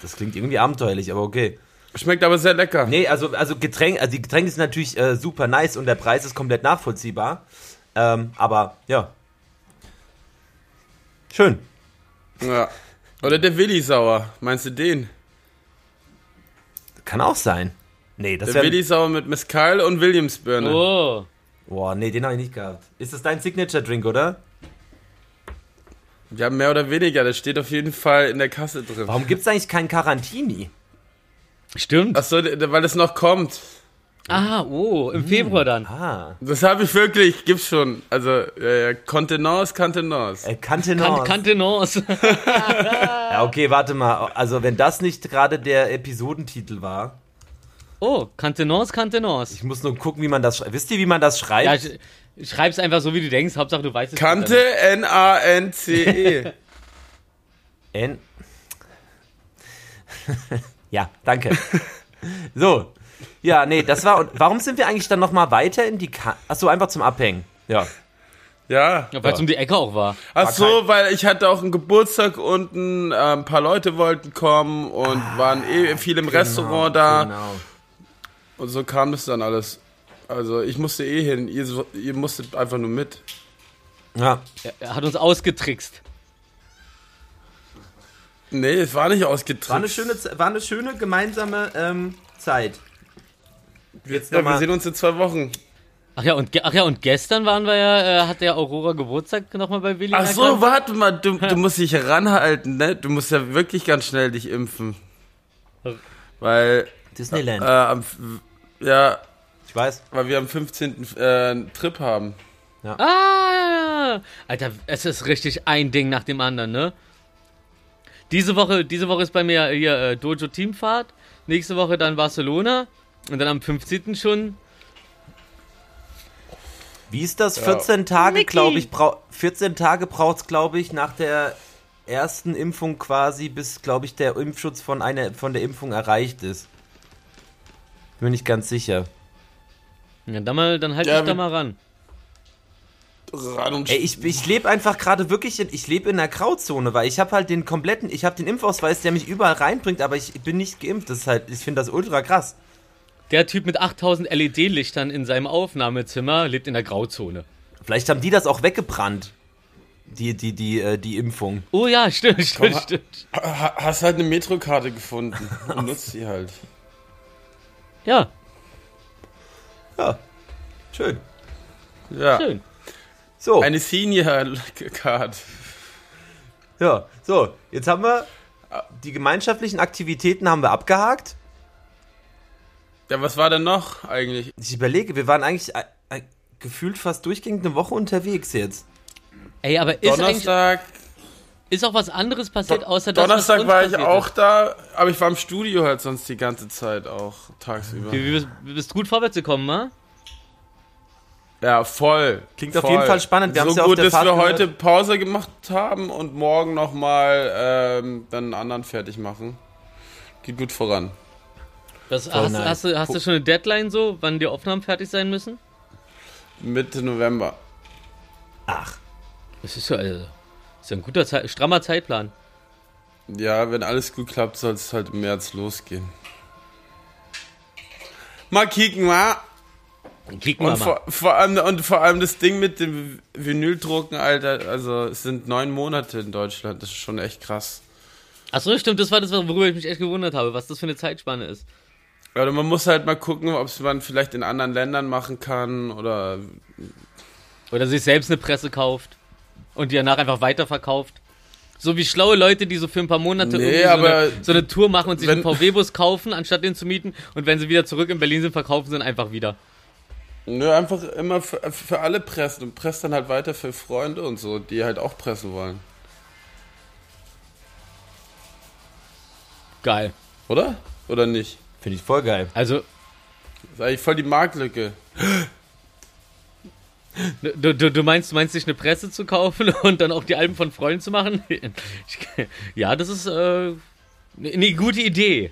Das klingt irgendwie abenteuerlich, aber okay. Schmeckt aber sehr lecker. Nee, also, also Getränk, also die Getränke sind natürlich äh, super nice und der Preis ist komplett nachvollziehbar. Ähm, aber ja. Schön. Ja. Oder der Willi Sauer. Meinst du den? Kann auch sein. Nee, das Der. Willi Sauer mit Mescal und Williamsbirne. Oh. Boah, nee, den habe ich nicht gehabt. Ist das dein Signature-Drink, oder? Ja, mehr oder weniger. Das steht auf jeden Fall in der Kasse drin. Warum gibt's eigentlich keinen Carantini? Stimmt. Achso, weil es noch kommt. Ah, oh, im Februar dann. Ah, Das habe ich wirklich, gibt's schon. Also, äh, Contenance, Contenance. äh, Nord. Kantenance. Ja, okay, warte mal. Also, wenn das nicht gerade der Episodentitel war, Oh, Kantenance, Kantenance. ich muss nur gucken, wie man das schreibt. Wisst ihr, wie man das Ja, schreibt? sch- schreib's einfach so, wie du denkst. Hauptsache, du weißt es. Kante, N-A-N-C-E. N. ja, danke. so. Ja, nee, das war. Und warum sind wir eigentlich dann nochmal weiter in die. Ka Achso, einfach zum Abhängen. Ja. ja. Ja, Weil es um die Ecke auch war. Ach so, weil ich hatte auch einen Geburtstag unten, äh, ein paar Leute wollten kommen und waren eh viel im Restaurant da. Genau. Und so kam es dann alles. Also ich musste eh hin, ihr, ihr musstet einfach nur mit. Ja. Er, er hat uns ausgetrickst. Nee, es war nicht War eine ausgetrickst. schöne, war eine schöne gemeinsame ähm, Zeit. Jetzt Ja, wir sehen uns in zwei Wochen. Ach ja, und, ach ja, und gestern waren wir ja, äh, hat der Aurora Geburtstag nochmal bei Willi. Ach so, warte mal, du, du musst dich ranhalten, ne? Du musst ja wirklich ganz schnell dich impfen. Weil, Disneyland. äh, am, ja, ich weiß. weil wir am 15. Äh, einen Trip haben. Ah, Alter, es ist richtig ein Ding nach dem anderen, ne? Diese Woche, diese Woche ist bei mir hier äh, Dojo Teamfahrt. Nächste Woche dann Barcelona. Und dann am 15. schon. Wie ist das? 14 Tage, Mickey. glaube ich, brau 14 Tage braucht es, glaube ich, nach der ersten Impfung quasi, bis, glaube ich, der Impfschutz von, einer, von der Impfung erreicht ist. Bin mir nicht ganz sicher. Ja, dann, mal, dann halt Ja, ich da mal ran. Ran und Ey, ich, ich lebe einfach gerade wirklich, in, ich lebe in der Grauzone, weil ich habe halt den kompletten, ich habe den Impfausweis, der mich überall reinbringt, aber ich bin nicht geimpft. Das ist halt, ich finde das ultra krass. Der Typ mit 8000 LED-Lichtern in seinem Aufnahmezimmer lebt in der Grauzone. Vielleicht haben die das auch weggebrannt. Die, die, die, äh, die Impfung. Oh ja, stimmt, stimmt, Komm, stimmt. Ha- hast halt eine Metrokarte gefunden und nutzt sie halt. Ja, Ja. Schön. Ja. schön. So. Eine Senior Card. Ja, so, jetzt haben wir die gemeinschaftlichen Aktivitäten haben wir abgehakt. Ja, was war denn noch eigentlich? Ich überlege, wir waren eigentlich äh, äh, gefühlt fast durchgehend eine Woche unterwegs jetzt. Ey, aber ist, Donnerstag. Ist auch was anderes passiert, außer das, was Donnerstag uns war ich auch ist? da, aber ich war im Studio halt sonst die ganze Zeit auch tagsüber. Wie, wie, bist, bist gut vorwärts gekommen, ma? Ja, voll. Klingt auf voll. jeden Fall spannend. Wir so ja auf gut, dass Fahrt wir gehört. heute Pause gemacht haben und morgen nochmal ähm, dann einen anderen fertig machen. Geht gut voran. Das, Voll hast, nice. hast, du, hast du schon eine Deadline so, wann die Aufnahmen fertig sein müssen? Mitte November. Ach, Das ist ja, also, ist ja ein guter, Zei- strammer Zeitplan. Ja, wenn alles gut klappt, soll es halt im März losgehen. Mal kicken, mal. Kicken wir Und mal. vor, vor, allem, und vor allem das Ding mit dem Vinyldrucken, Alter, also es sind neun Monate in Deutschland, das ist schon echt krass. Achso, stimmt, das war das, worüber ich mich echt gewundert habe, was das für eine Zeitspanne ist. Oder man muss halt mal gucken, ob es man vielleicht in anderen Ländern machen kann oder Oder sich selbst eine Presse kauft und die danach einfach weiterverkauft. So wie schlaue Leute, die so für ein paar Monate Nee, irgendwie so, aber eine, so eine Tour machen und sich einen VW-Bus kaufen, anstatt den zu mieten. Und wenn sie wieder zurück in Berlin sind, verkaufen sie ihn einfach wieder. Nö, einfach immer für, für alle pressen und presst dann halt weiter für Freunde und so, die halt auch pressen wollen. Geil. Oder? Oder nicht? finde ich voll geil. Also, Das ist eigentlich voll die Marktlücke. Du, du, du meinst, du meinst, sich eine Presse zu kaufen und dann auch die Alben von Freunden zu machen? Ich, ja, das ist äh, eine gute Idee.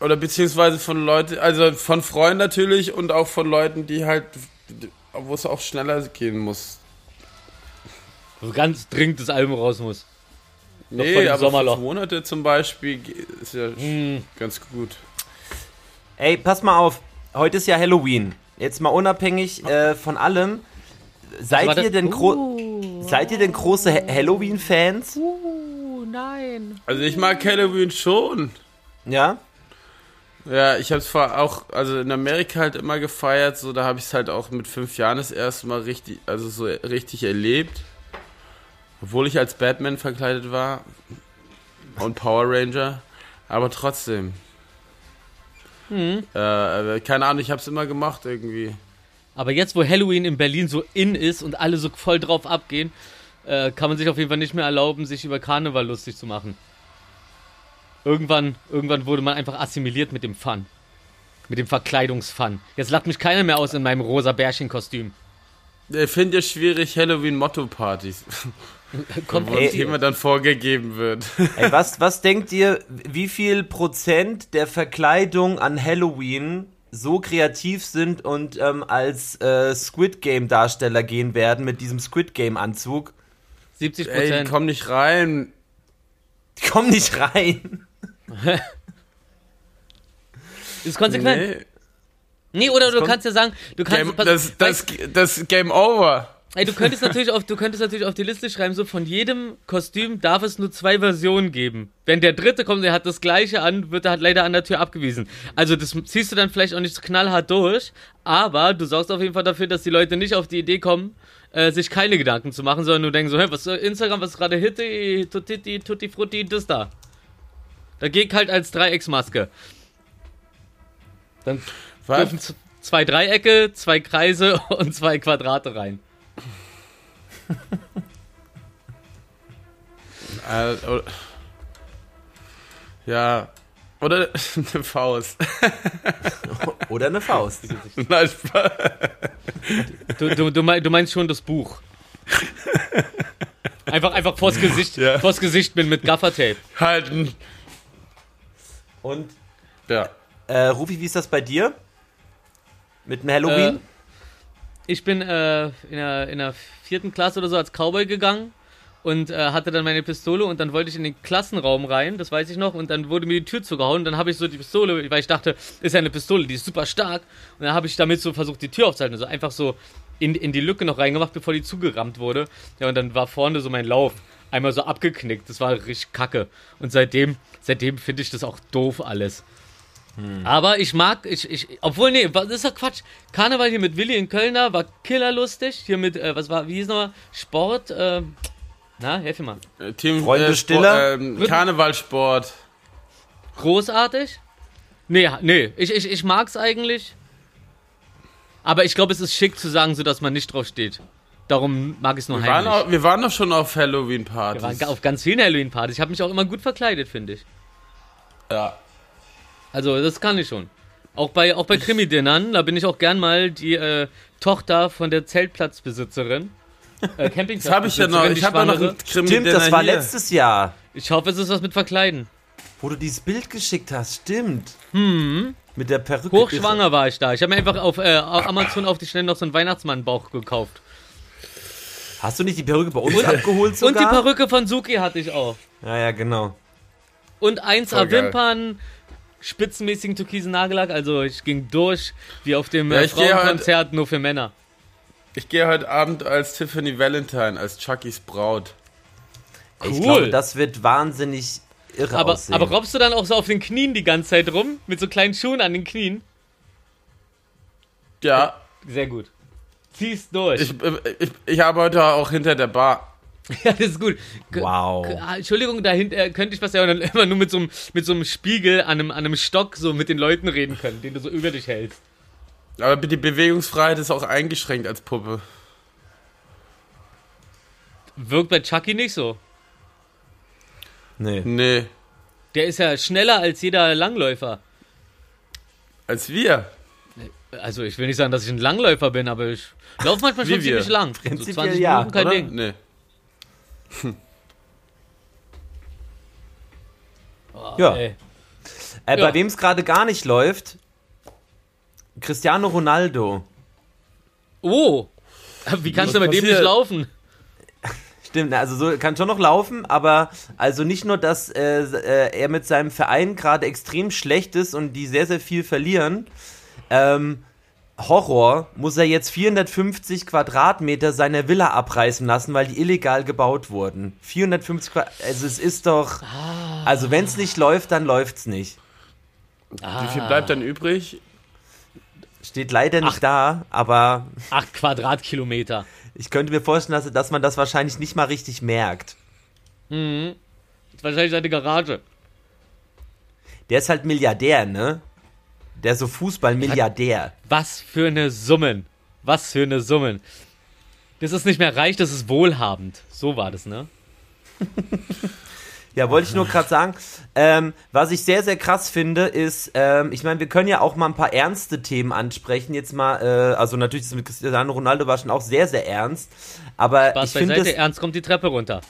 Oder beziehungsweise von Leuten, also von Freunden natürlich und auch von Leuten, die halt, wo es auch schneller gehen muss. Wo ganz dringend das Album raus muss. vor Nee, aber Sommerloch. fünf Monate zum Beispiel ist ja Hm. ganz gut. Ey, pass mal auf. Heute ist ja Halloween. Jetzt mal unabhängig äh, von allem. Seid ihr denn gro Uh, seid ihr denn große Ha- Halloween-Fans? uh, nein. Also ich mag Halloween schon. Ja? Ja, ich habe es vor auch, also in Amerika halt immer gefeiert, so da habe ich es halt auch mit fünf Jahren das erste Mal richtig, also so richtig erlebt. Obwohl ich als Batman verkleidet war und Power Ranger, aber trotzdem. Hm. Äh, keine Ahnung, ich habe es immer gemacht irgendwie. Aber jetzt, wo Halloween in Berlin so in ist und alle so voll drauf abgehen, äh, kann man sich auf jeden Fall nicht mehr erlauben, sich über Karneval lustig zu machen. Irgendwann, irgendwann wurde man einfach assimiliert mit dem Fun. Mit dem Verkleidungsfun. Jetzt lacht mich keiner mehr aus in meinem rosa Bärchenkostüm. Ich finde ja schwierig Halloween-Motto-Partys, Kommt wo das. Thema dann vorgegeben wird. Ey, was, was denkt ihr, wie viel Prozent der Verkleidung an Halloween so kreativ sind und ähm, als äh, Squid Game Darsteller gehen werden mit diesem Squid Game Anzug? 70 Ey, die Prozent. kommen nicht rein. Die kommen nicht rein. Ist konsequent. Nee, Nee, oder du kommt- kannst ja sagen, du kannst. Game, das, das, das Game Over. Ey, du könntest natürlich auf, du könntest natürlich auf die Liste schreiben, so von jedem Kostüm darf es nur zwei Versionen geben. Wenn der dritte kommt, der hat das gleiche an, wird er halt leider an der Tür abgewiesen. Also das ziehst du dann vielleicht auch nicht knallhart durch, aber du sorgst auf jeden Fall dafür, dass die Leute nicht auf die Idee kommen, äh, sich keine Gedanken zu machen, sondern nur denken so, hey, was äh, Instagram, was ist gerade Hitti, Tutti, Tutti Frutti, das da. Da geht halt als Dreiecksmaske. Dann Was? dürfen zwei Dreiecke, zwei Kreise und zwei Quadrate rein. Äh, ja. Oder eine Faust. Oder eine Faust. Nein. Du, du, du meinst schon das Buch. Einfach, einfach vors Gesicht, Ja. vors Gesicht bin mit Gaffertape. Halten. Und Ja. äh, Rufi, wie ist das bei dir? Mit dem Halloween? Äh, Ich bin äh, in, der, in der vierten Klasse oder so als Cowboy gegangen und äh, hatte dann meine Pistole und dann wollte ich in den Klassenraum rein, das weiß ich noch, und dann wurde mir die Tür zugehauen und dann habe ich so die Pistole, weil ich dachte, ist ja eine Pistole, die ist super stark und dann habe ich damit so versucht, die Tür aufzuhalten, also einfach so in, in die Lücke noch reingemacht, bevor die zugerammt wurde. Ja, und dann war vorne so mein Lauf einmal so abgeknickt, das war richtig kacke. Und seitdem, seitdem finde ich das auch doof alles. Aber ich mag, ich, ich, obwohl, nee, was- das ist ja Quatsch. Karneval hier mit Willi in Köln da war killerlustig. Hier mit, äh, was war, wie hieß nochmal? Sport, äh, na, helf mir mal. Äh, Team Freunde äh, Stiller? ähm, Karnevalsport. Großartig? Nee, nee, ich, ich, ich mag's eigentlich. Aber ich glaube, es ist schick zu sagen, so dass man nicht drauf steht. Darum mag ich es nur Wir waren, heimlich. auch, wir waren doch schon auf Wir Halloween-Partys. waren auf ganz vielen Halloween-Partys. Ich habe mich auch immer gut verkleidet, finde ich. ja. Also, das kann ich schon. Auch bei, auch bei Krimi-Dinnern, da bin ich auch gern mal die äh, Tochter von der Zeltplatzbesitzerin. Äh, Campingplatzbesitzerin, Das habe ich ja noch. Ich habe ja noch einen krimi Stimmt, das war letztes Jahr, Ich hoffe, es ist was mit Verkleiden. wo du dieses Bild geschickt hast. Stimmt. Hm. Mit der Perücke. Hochschwanger war ich da. Ich habe mir einfach auf äh, auf Amazon auf die Schnelle noch so einen Weihnachtsmann-Bauch gekauft. Hast du nicht die Perücke bei uns abgeholt Und sogar? die Perücke von Suki hatte ich auch. Ja, ja, genau. Und 1A Voll geil. Wimpern, spitzenmäßigen türkisen Nagellack. Also ich ging durch wie auf dem Ja, äh, ich gehe Frauenkonzert nur für Männer. Ich gehe heute Abend als Tiffany Valentine, als Chuckys Braut. Ich Cool. glaube, das wird wahnsinnig irre Aber, aussehen. aber robbst du dann auch so auf den Knien die ganze Zeit rum? Mit so kleinen Schuhen an den Knien? Ja, Sehr gut. Ziehst durch. ich, ich, ich arbeite auch hinter der Bar. ja, das ist gut. K- Wow. k- ah, Entschuldigung, dahinter äh, könnte ich was ja dann immer nur mit so einem, mit so einem Spiegel an einem, an einem Stock so mit den Leuten reden können, den du so über dich hältst. Aber die Bewegungsfreiheit ist auch eingeschränkt als Puppe. Wirkt bei Chucky nicht so. Nee. Nee, Der ist ja schneller als jeder Langläufer. als wir. Also ich will nicht sagen, dass ich ein Langläufer bin, aber ich laufe manchmal schon ziemlich lang. So Prinzipiell 20 ja, Minuten, kein oder? Ding. Nee. Oh, Ja. ey. Äh, Ja. Bei wem es gerade gar nicht läuft, Cristiano Ronaldo. Oh, wie kannst du bei dem nicht laufen? Stimmt, also so kann schon noch laufen, aber also nicht nur, dass äh, äh, er mit seinem Verein gerade extrem schlecht ist und die sehr, sehr viel verlieren. Ähm, Horror muss er jetzt 450 Quadratmeter seiner Villa abreißen lassen, weil die illegal gebaut wurden. 450 Quadratmeter, also es ist doch, also wenn es nicht läuft, dann läuft's nicht. Wie viel bleibt dann übrig? Steht leider nicht da, aber Acht Quadratkilometer. ich könnte mir vorstellen, dass, dass man das wahrscheinlich nicht mal richtig merkt. Das ist wahrscheinlich seine Garage. Der ist halt Milliardär, ne? Der ist so Fußball-Milliardär. Was für eine Summen. Was für eine Summen. Das ist nicht mehr reich, das ist wohlhabend. So war das, ne? Ja, wollte ich nur gerade sagen. Ähm, was ich sehr, sehr krass finde, ist, ähm, ich meine, wir können ja auch mal ein paar ernste Themen ansprechen. Jetzt mal, äh, also natürlich, das mit Cristiano Ronaldo war schon auch sehr, sehr ernst. Aber Spaß ich finde Ernst kommt die Treppe runter.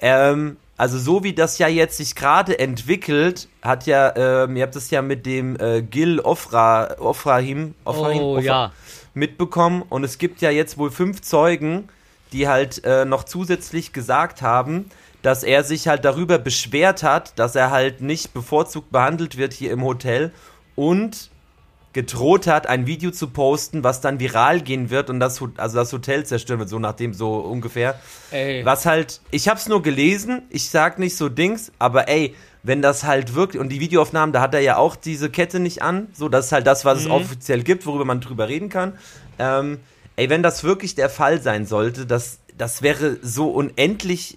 ähm, also so wie das ja jetzt sich gerade entwickelt, hat ja, ähm, ihr habt es ja mit dem äh, Gil Ofra, Ofrahim, Ofrahim Oh, Ofra- ja. mitbekommen. Und es gibt ja jetzt wohl fünf Zeugen, die halt äh, noch zusätzlich gesagt haben, dass er sich halt darüber beschwert hat, dass er halt nicht bevorzugt behandelt wird hier im Hotel und gedroht hat, ein Video zu posten, was dann viral gehen wird und das, also das Hotel zerstören wird, so nach dem so ungefähr. Ey. Was halt, ich hab's nur gelesen, ich sag nicht so Dings, aber ey, wenn das halt wirklich, und die Videoaufnahmen, da hat er ja auch diese Kette nicht an, so, das ist halt das, was es offiziell gibt, worüber man drüber reden kann. Ähm, ey, wenn das wirklich der Fall sein sollte, das, das wäre so unendlich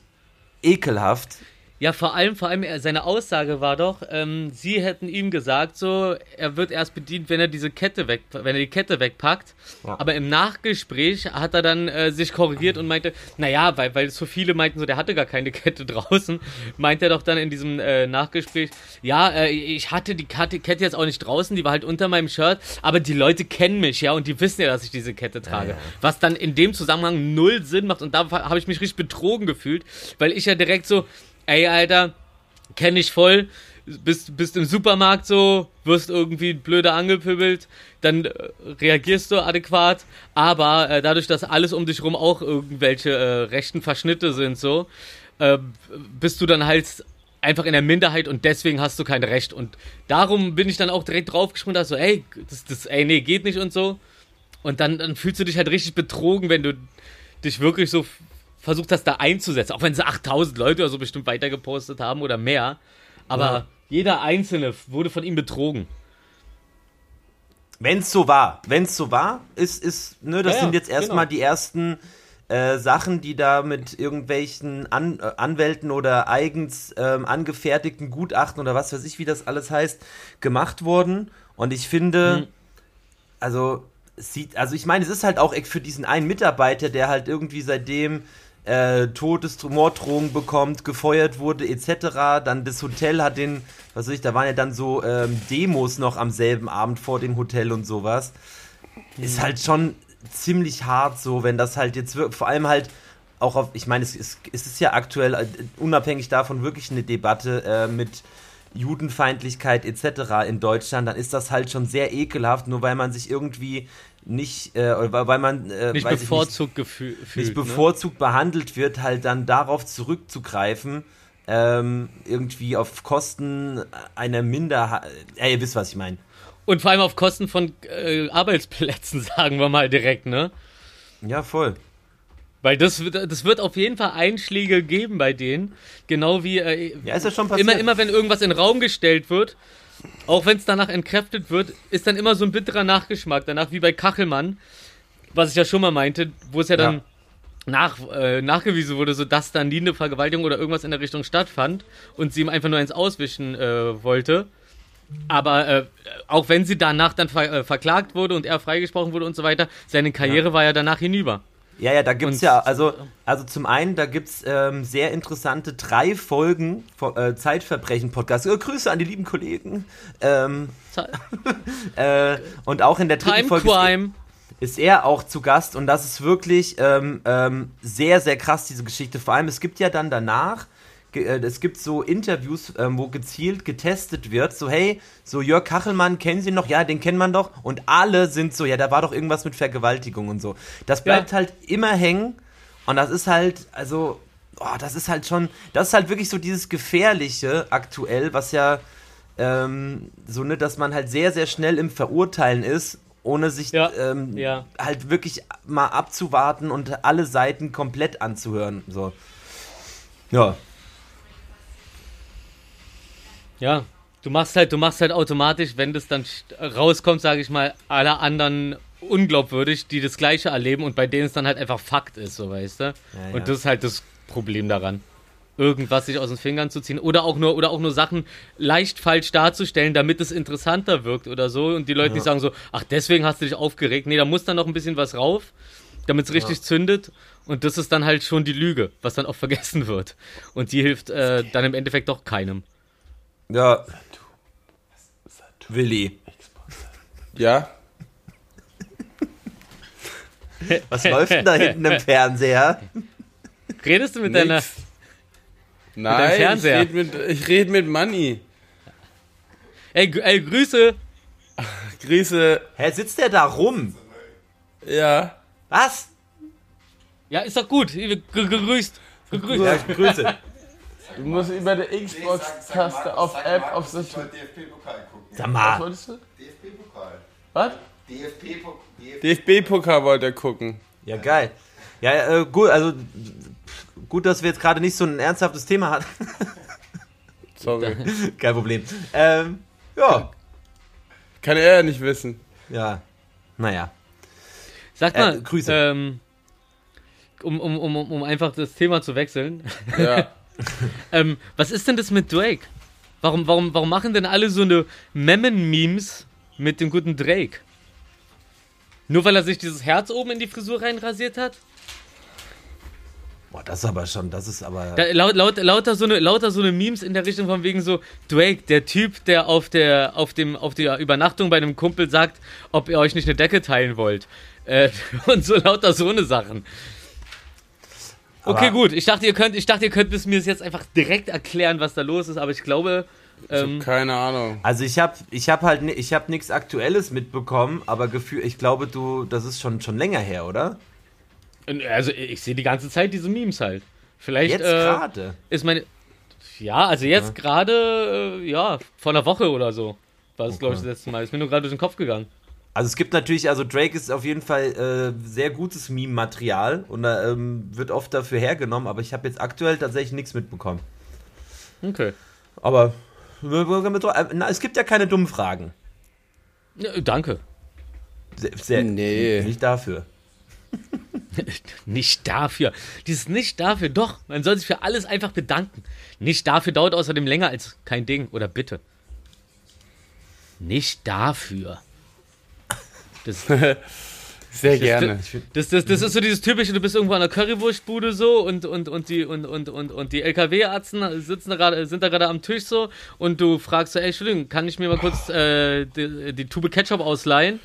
ekelhaft. Ja, vor allem, vor allem, er- seine Aussage war doch, ähm, sie hätten ihm gesagt, so, er wird erst bedient, wenn er diese Kette weg, wenn er die Kette wegpackt. Ja. Aber im Nachgespräch hat er dann äh, sich korrigiert und meinte, naja, weil, weil so viele meinten so, der hatte gar keine Kette draußen, meint er doch dann in diesem äh, Nachgespräch, ja, äh, ich hatte die Kette, Kette jetzt auch nicht draußen, die war halt unter meinem Shirt, aber die Leute kennen mich, ja, und die wissen ja, dass ich diese Kette trage. ja. Was dann in dem Zusammenhang null Sinn macht und da habe ich mich richtig betrogen gefühlt, weil ich ja direkt so, ey, Alter, kenn ich voll, bist, bist im Supermarkt so, wirst irgendwie blöder angepöbelt, dann äh, reagierst du adäquat, aber äh, dadurch, dass alles um dich rum auch irgendwelche äh, rechten Verschnitte sind, so, äh, bist du dann halt einfach in der Minderheit und deswegen hast du kein Recht. Und darum bin ich dann auch direkt draufgesprungen, dass so, ey, das, das, ey, nee, geht nicht und so. Und dann, dann fühlst du dich halt richtig betrogen, wenn du dich wirklich so versucht hast, da einzusetzen. Auch wenn sie 8000 Leute oder so bestimmt weitergepostet haben oder mehr. Aber Ja. jeder Einzelne wurde von ihm betrogen. Wenn's so war, wenn's so war, ist, ist, ne, das Ja, sind jetzt erstmal genau. die ersten äh, Sachen, die da mit irgendwelchen An äh, Anwälten oder eigens ähm, angefertigten Gutachten oder was weiß ich, wie das alles heißt, gemacht wurden. Und ich finde, Mhm. also, es sieht, also ich meine, es ist halt auch für diesen einen Mitarbeiter, der halt irgendwie seitdem äh, Todesmorddrohungen bekommt, gefeuert wurde, etc. Dann das Hotel hat den, was weiß ich, da waren ja dann so ähm, Demos noch am selben Abend vor dem Hotel und sowas. Ist halt schon ziemlich hart so, wenn das halt jetzt wirklich, vor allem halt auch auf, ich meine, es ist, es ist ja aktuell, äh, unabhängig davon, wirklich eine Debatte äh, mit Judenfeindlichkeit etc. in Deutschland, dann ist das halt schon sehr ekelhaft, nur weil man sich irgendwie nicht, äh, oder weil- man äh, Nicht bevorzugt gefühlt. nicht, ne? nicht bevorzugt behandelt wird, halt dann darauf zurückzugreifen, ähm, irgendwie auf Kosten einer Minderheit. Äh, ihr wisst, was ich meine. Und vor allem auf Kosten von äh, Arbeitsplätzen, sagen wir mal direkt, ne? Ja, voll. Weil das, wird- das wird auf jeden Fall Einschläge geben bei denen. Genau wie äh, Ja, ist ja schon passiert. immer, immer wenn irgendwas in den Raum gestellt wird, auch wenn es danach entkräftet wird, ist dann immer so ein bitterer Nachgeschmack. Danach wie bei Kachelmann, was ich ja schon mal meinte, wo es ja dann Ja. nach, äh, nachgewiesen wurde, so dass da nie eine Vergewaltigung oder irgendwas in der Richtung stattfand und sie ihm einfach nur eins auswischen äh, wollte. Aber äh, auch wenn sie danach dann ver äh, verklagt wurde und er freigesprochen wurde und so weiter, seine Karriere war ja danach hinüber. Ja, ja, da gibt's Und- ja, also, also zum einen, da gibt's ähm, sehr interessante drei Folgen von, äh, Zeitverbrechen-Podcast. Äh, Grüße an die lieben Kollegen. Ähm, äh, und auch in der dritten Time Folge ist, Crime. ist er auch zu Gast und das ist wirklich ähm, ähm, sehr, sehr krass, diese Geschichte. Vor allem, es gibt ja dann danach, es gibt so Interviews, ähm, wo gezielt getestet wird, so hey, so Jörg Kachelmann, kennen Sie noch? Ja, den kennt man doch. Und alle sind so, ja, da war doch irgendwas mit Vergewaltigung und so. Das bleibt Ja. halt immer hängen und das ist halt, also, oh, das ist halt schon, das ist halt wirklich so dieses Gefährliche aktuell, was ja ähm, so, ne, dass man halt sehr, sehr schnell im Verurteilen ist, ohne sich Ja, ähm, ja. halt wirklich mal abzuwarten und alle Seiten komplett anzuhören. So. Ja. Ja, du machst halt, du machst halt automatisch, wenn das dann rauskommt, sage ich mal, alle anderen unglaubwürdig, die das Gleiche erleben und bei denen es dann halt einfach Fakt ist, so weißt du. ja. Und das ist halt das Problem daran. Irgendwas sich aus den Fingern zu ziehen oder auch nur oder auch nur Sachen leicht falsch darzustellen, damit es interessanter wirkt oder so und die Leute nicht sagen so, ach deswegen hast du dich aufgeregt. Nee, da muss dann noch ein bisschen was rauf, damit es richtig zündet und das ist dann halt schon die Lüge, was dann auch vergessen wird und die hilft äh, dann im Endeffekt doch keinem. Ja. Willi, Ja? was läuft denn da hinten im Fernseher? Redest du mit deiner Nix. Nein, ich Fernseher. rede mit, ich red mit Manni. Ey, ey, Grüße. Grüße. Hä, sitzt der da rum? Ja. Was? Ja, ist doch gut. Ge- Gegrüßt. Gegrüßt. Ja, Grüße. Du musst über die Xbox-Taste auf App auf sich. DFB-Pokal gucken. Sag Was mal. wolltest du? DFB-Pokal. Was? DFB-Pokal. DFB-Pokal wollte er gucken. Ja, geil. Ja, äh, gut, also gut, dass wir jetzt gerade nicht so ein ernsthaftes Thema hatten. Sorry. Kein Problem. Ähm, ja. Kann er ja nicht wissen. Ja. Naja. Sag Äh, mal, Grüße. Ähm, um, um, um, um einfach das Thema zu wechseln. Ja. ähm, was ist denn das mit Drake? Warum, warum, warum machen denn alle so eine Memmen-Memes mit dem guten Drake? Nur weil er sich dieses Herz oben in die Frisur reinrasiert hat? Boah, das ist aber schon, das ist aber. Da, laut, laut, lauter, so eine, lauter so eine Memes in der Richtung von wegen so, Drake, der Typ, der auf der, auf dem, auf der Übernachtung bei einem Kumpel sagt, ob ihr euch nicht eine Decke teilen wollt. Äh, und so lauter so eine Sachen. Okay, gut. Ich dachte, ihr könnt, ich dachte, ihr könnt es mir jetzt einfach direkt erklären, was da los ist, aber ich glaube, ähm, Keine Ahnung. Also ich habe ich hab halt ich habe nichts aktuelles mitbekommen, aber Gefühl, ich glaube, du das ist schon schon länger her, oder? also ich sehe die ganze Zeit diese Memes halt. Vielleicht Jetzt äh, gerade. ist meine, ja, also jetzt gerade, äh, ja, vor einer Woche oder so war es, glaube ich, das letzte Mal. Ist mir nur gerade durch den Kopf gegangen. Also es gibt natürlich, also Drake ist auf jeden Fall äh, sehr gutes Meme-Material und da ähm, wird oft dafür hergenommen, aber ich habe jetzt aktuell tatsächlich nichts mitbekommen. Okay. Aber äh, na, es gibt ja keine dummen Fragen. Ja, danke. Sehr, sehr, Nee. Nicht dafür. Nicht dafür. Dieses nicht dafür. Doch, man soll sich für alles einfach bedanken. Nicht dafür dauert außerdem länger als kein Ding. Oder bitte. Nicht dafür. Das, Sehr gerne. das, das, das ist so dieses typische, du bist irgendwo an der Currywurstbude so und, und, und die, und, und, und, und die LKW-Arzten sitzen da gerade, sind da gerade am Tisch so und du fragst so, ey, Entschuldigung, kann ich mir mal kurz äh, die, die Tube Ketchup ausleihen?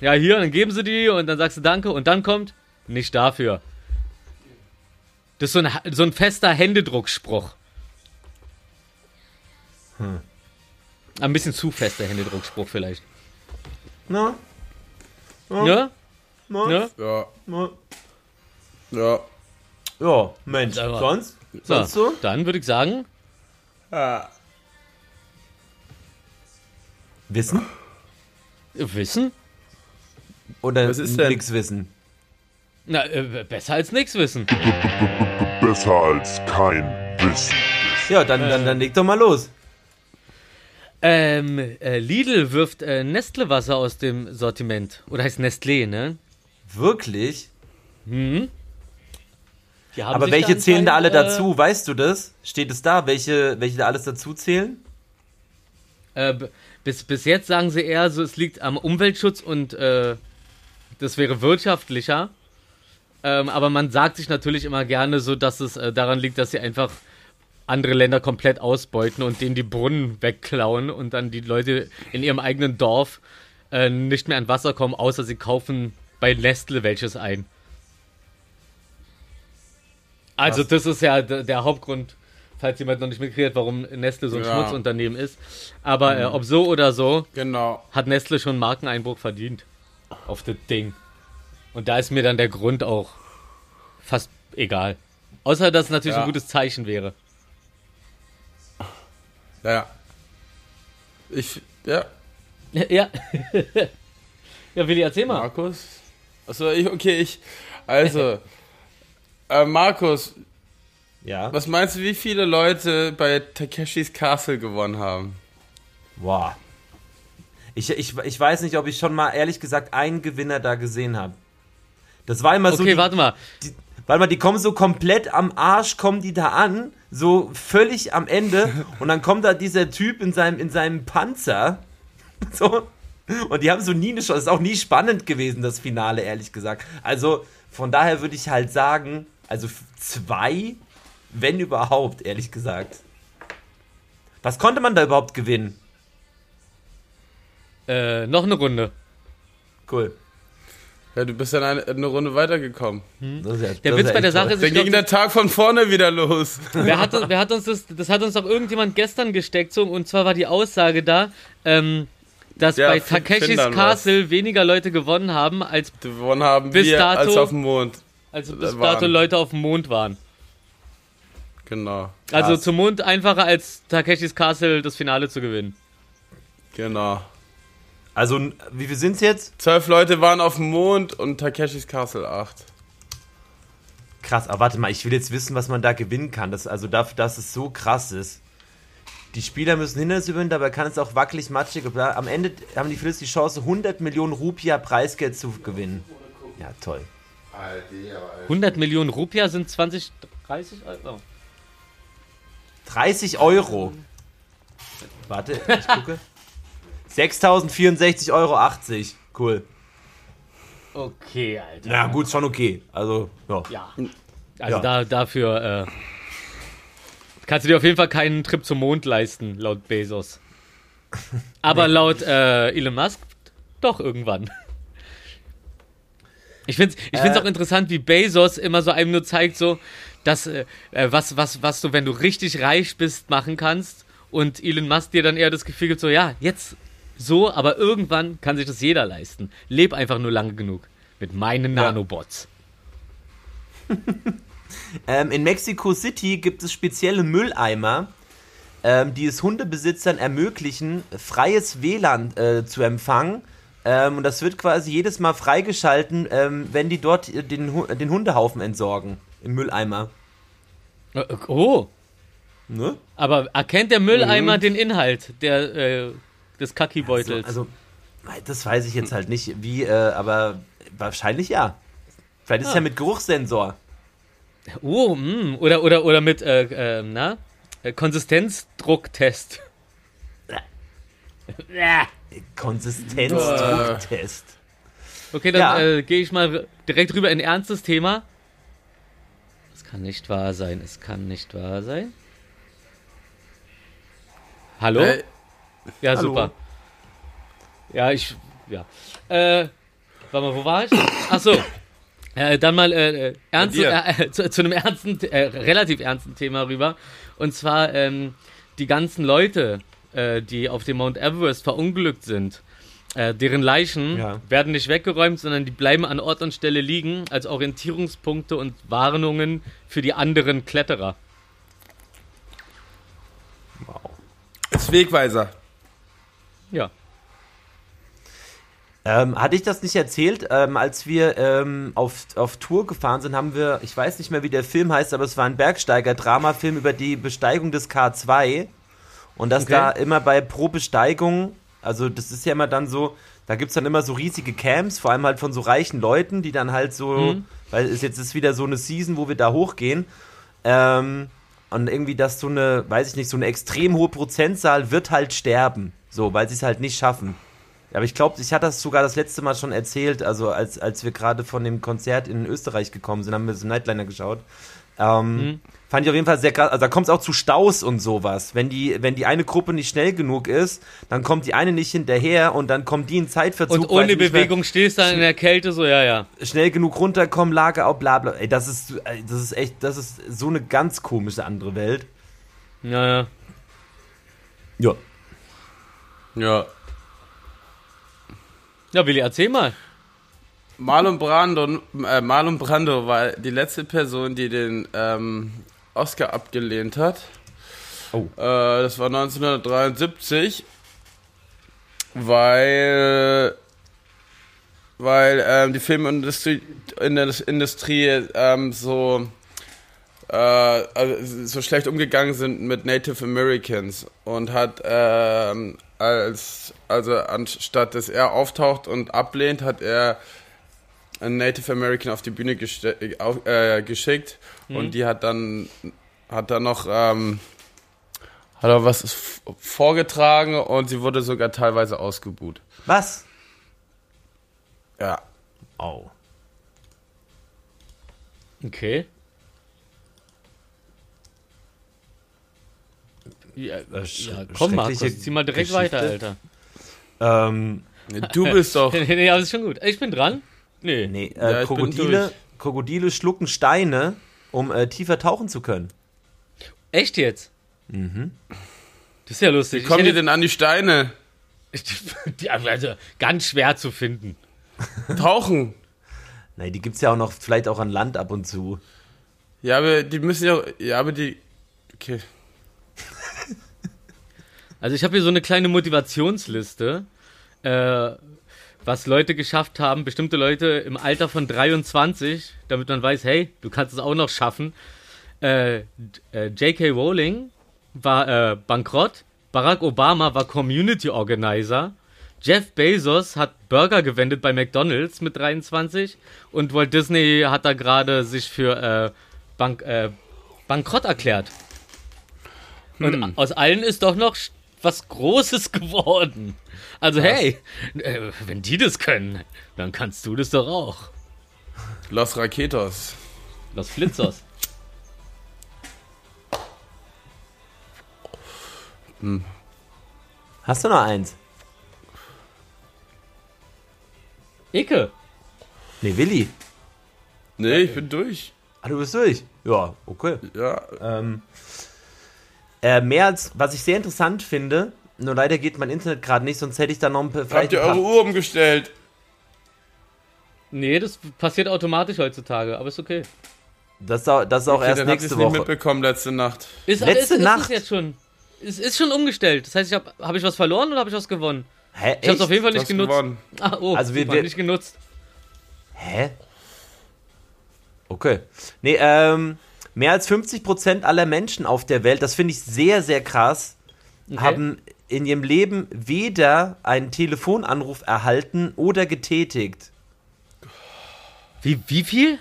Ja, hier, dann geben sie die und dann sagst du Danke und dann kommt, nicht dafür. Das ist so ein, so ein fester Händedruckspruch. Ein bisschen zu fester Händedruckspruch vielleicht. Na? Ja? Ja? Ja. Na? Ja. Ja, Mensch. Sonst? So, Sonst so? dann würde ich sagen, Ah. Wissen? Wissen? Oder Was ist denn? nix wissen? Na, äh, besser als nichts wissen. Besser als kein Wissen. Ja, dann, dann, dann leg doch mal los. Ähm, äh, Lidl wirft äh, Nestle-Wasser aus dem Sortiment. Oder heißt Nestlé, ne? Wirklich? Haben Aber welche zählen da alle anscheinend, dazu? Weißt du das? Steht es da? Welche, welche da alles dazu zählen? Äh, bis, bis jetzt sagen sie eher so, es liegt am Umweltschutz und äh, das wäre wirtschaftlicher. Ähm, aber man sagt sich natürlich immer gerne so, dass es äh, daran liegt, dass sie einfach andere Länder komplett ausbeuten und denen die Brunnen wegklauen und dann die Leute in ihrem eigenen Dorf äh, nicht mehr an Wasser kommen, außer sie kaufen bei Nestle welches ein. Also das ist ja der Hauptgrund, falls jemand noch nicht mitkriegt, warum Nestle so ein Ja. Schmutzunternehmen ist. Aber äh, ob so oder so, Genau. hat Nestle schon Markeneinbruch verdient. Auf das Ding. Und da ist mir dann der Grund auch fast egal. Außer, dass es natürlich Ja. ein gutes Zeichen wäre. Ja. Ich, ja, Ja. ja, Willi, erzähl mal. Markus. Achso, ich, okay, ich, also, äh, Markus, Ja. was meinst du, wie viele Leute bei Takeshis Castle gewonnen haben? Boah. Ich, ich, ich weiß nicht, ob ich schon mal ehrlich gesagt einen Gewinner da gesehen habe. Das war immer so. Okay, warte mal. Die, warte mal, die kommen so komplett am Arsch, kommen die da an, so völlig am Ende und dann kommt da dieser Typ in seinem, in seinem Panzer. So. Und die haben so nie eine Chance. Das ist auch nie spannend gewesen, das Finale, ehrlich gesagt. Also von daher würde ich halt sagen, also zwei, wenn überhaupt, ehrlich gesagt. Was konnte man da überhaupt gewinnen? Äh, noch eine Runde. Cool. Ja, du bist dann eine, eine Runde weitergekommen. Das ist ja, Der das Witz bei der Sache toll. ist, Dann ging der Tag von vorne wieder los. wer hat, wer hat uns das, das hat uns doch irgendjemand gestern gesteckt, so, und zwar war die Aussage da, ähm, dass Ja, bei Takeshis Castle weniger Leute gewonnen haben, als, Gewonnen haben Bis wir dato- als auf dem Mond. als bis Das dato waren- Leute auf dem Mond waren. Genau. Also Krass. zum Mond einfacher als Takeshis Castle das Finale zu gewinnen. Genau. Also, wie viel sind's jetzt? Zwölf Leute waren auf dem Mond und Takeshis Castle acht. Krass, aber warte mal, ich will jetzt wissen, was man da gewinnen kann. Das, also dafür, dass es so krass ist. Die Spieler müssen Hindernisse überwinden, dabei kann es auch wackelig, matschig. Am Ende haben die Phillies die Chance, 100 Millionen Rupia Preisgeld zu gewinnen. Ja, toll. 100 Millionen Rupia sind 20, 30 Euro. 30 Euro. Warte, ich gucke. 6.064,80 Euro. Cool. Okay, Alter. Na gut, schon okay. Also, ja. Ja. Also Ja. Da, dafür äh, kannst du dir auf jeden Fall keinen Trip zum Mond leisten, laut Bezos. Aber laut äh, Elon Musk doch irgendwann. Ich finde es ich find's Äh. auch interessant, wie Bezos immer so einem nur zeigt, so, dass, äh, äh, was, was, was du, wenn du richtig reich bist, machen kannst. Und Elon Musk dir dann eher das Gefühl gibt, so, ja, jetzt so, aber irgendwann kann sich das jeder leisten. Leb einfach nur lange genug mit meinen Nanobots. Ähm, in Mexico City gibt es spezielle Mülleimer, ähm, die es Hundebesitzern ermöglichen, freies WLAN äh, zu empfangen. Ähm, und das wird quasi jedes Mal freigeschalten, ähm, wenn die dort äh, den, den Hundehaufen entsorgen. Im Mülleimer. Äh, Oh, Ne? aber erkennt der Mülleimer den Inhalt der, äh, des Kacki-Beutels? Also, das weiß ich jetzt halt nicht, wie, äh, aber wahrscheinlich ja. Vielleicht ist es Ah. ja mit Geruchssensor. oh, mh, oder, oder, oder mit, äh, äh, na? Äh, Konsistenzdrucktest. Konsistenztest. Okay, dann Ja. äh, gehe ich mal direkt rüber in ein ernstes Thema. Es kann nicht wahr sein, es kann nicht wahr sein. Hallo? Äh, ja, hallo. super. Ja, ich, ja. Äh, warte mal, wo war ich? Ach so. Äh, dann mal äh, äh, ernst, äh, äh, zu, zu einem ernsten, äh, relativ ernsten Thema rüber. Und zwar ähm, die ganzen Leute, die auf dem Mount Everest verunglückt sind. Deren Leichen Ja. werden nicht weggeräumt, sondern die bleiben an Ort und Stelle liegen als Orientierungspunkte und Warnungen für die anderen Kletterer. Als Wegweiser. Ja. Ähm, hatte ich das nicht erzählt? Ähm, als wir ähm, auf, auf Tour gefahren sind, haben wir, ich weiß nicht mehr, wie der Film heißt, aber es war ein Bergsteiger-Dramafilm über die Besteigung des K2. Und dass Okay. da immer bei pro Besteigung, also das ist ja immer dann so, da gibt es dann immer so riesige Camps, vor allem halt von so reichen Leuten, die dann halt so, Mhm. weil es jetzt ist wieder so eine Season, wo wir da hochgehen. Ähm, und irgendwie, dass so eine, weiß ich nicht, so eine extrem hohe Prozentzahl wird halt sterben. So, weil sie es halt nicht schaffen. Aber ich glaube, ich hatte das sogar das letzte Mal schon erzählt, also als, als wir gerade von dem Konzert in Österreich gekommen sind, haben wir so Nightliner geschaut. Ähm, Mhm. Fand ich auf jeden Fall sehr krass. Also da kommt es auch zu Staus und sowas. Wenn die, wenn die eine Gruppe nicht schnell genug ist, dann kommt die eine nicht hinterher und dann kommt die in Zeitverzug. Und ohne Bewegung stehst du dann in der Kälte, so, ja, ja. Schnell genug runterkommen, Lager auf, bla bla. Ey, das ist, das ist echt, das ist so eine ganz komische andere Welt. Ja, ja. Ja. Ja. Ja, Willi, erzähl mal. Marlon Brando, äh, Marlon Brando war die letzte Person, die den ähm, Oscar abgelehnt hat. Oh. Äh, das war 1973, weil weil ähm, die Filmindustrie in der Industrie ähm, so äh, also so schlecht umgegangen sind mit Native Americans und hat ähm, als also anstatt dass er auftaucht und ablehnt, hat er einen Native American auf die Bühne geste- auf, äh, geschickt und die hat dann hat dann noch ähm, hat er was vorgetragen und sie wurde sogar teilweise ausgebuht. Was? Ja. Oh. Okay. Ja, sch- ja komm, Markus, zieh mal direkt Geschichte. weiter, Alter. Ähm, Du bist doch. nee, aber ist schon gut. Ich bin dran. Nee. nee, Ja, äh, ich bin Krokodile, durch. Krokodile schlucken Steine, um äh, tiefer tauchen zu können. Echt jetzt? Mhm. Das ist ja lustig. Wie kommen die denn an die Steine? die, also ganz schwer zu finden. Tauchen. Nein, die gibt's ja auch noch, vielleicht auch an Land ab und zu. Ja, aber die müssen ja. Ja, aber die. Okay. Also ich habe hier so eine kleine Motivationsliste, äh, was Leute geschafft haben, bestimmte Leute im Alter von 23, damit man weiß, hey, du kannst es auch noch schaffen. Äh, äh, J.K. Rowling war äh, bankrott, Barack Obama war Community Organizer, Jeff Bezos hat Burger gewendet bei McDonald's mit 23 und Walt Disney hat da gerade sich für äh, Bank, äh, bankrott erklärt. Und aus allen ist doch noch was Großes geworden. Also hey, äh, wenn die das können, dann kannst du das doch auch. Los Raketos. Los Flitzers. Hast du noch eins? Icke. Nee, Willi. Nee, ich bin durch. Ah, du bist durch. Ja, okay. Ja. Ähm, äh, mehr als, was ich sehr interessant finde, nur leider geht mein Internet gerade nicht, sonst hätte ich da noch ein paar. Habt ihr eure Uhr umgestellt? Nee, das passiert automatisch heutzutage, aber ist okay. das ist auch, das ist auch Okay, erst dann hab ich's nächste nicht Woche. mitbekommen letzte Nacht. Ist, Letzte ist, ist Nacht. es jetzt schon. Es ist schon umgestellt. Das heißt, ich habe hab ich was verloren oder habe ich was gewonnen? Hä? Ich habe es auf jeden Fall nicht genutzt. gewonnen. Ah, oh, Also wir- wir- nicht genutzt. Hä? Okay. Nee, ähm, mehr als 50% aller Menschen auf der Welt, das finde ich sehr, sehr krass, Okay. haben in ihrem Leben weder einen Telefonanruf erhalten oder getätigt. Wie, wie viel?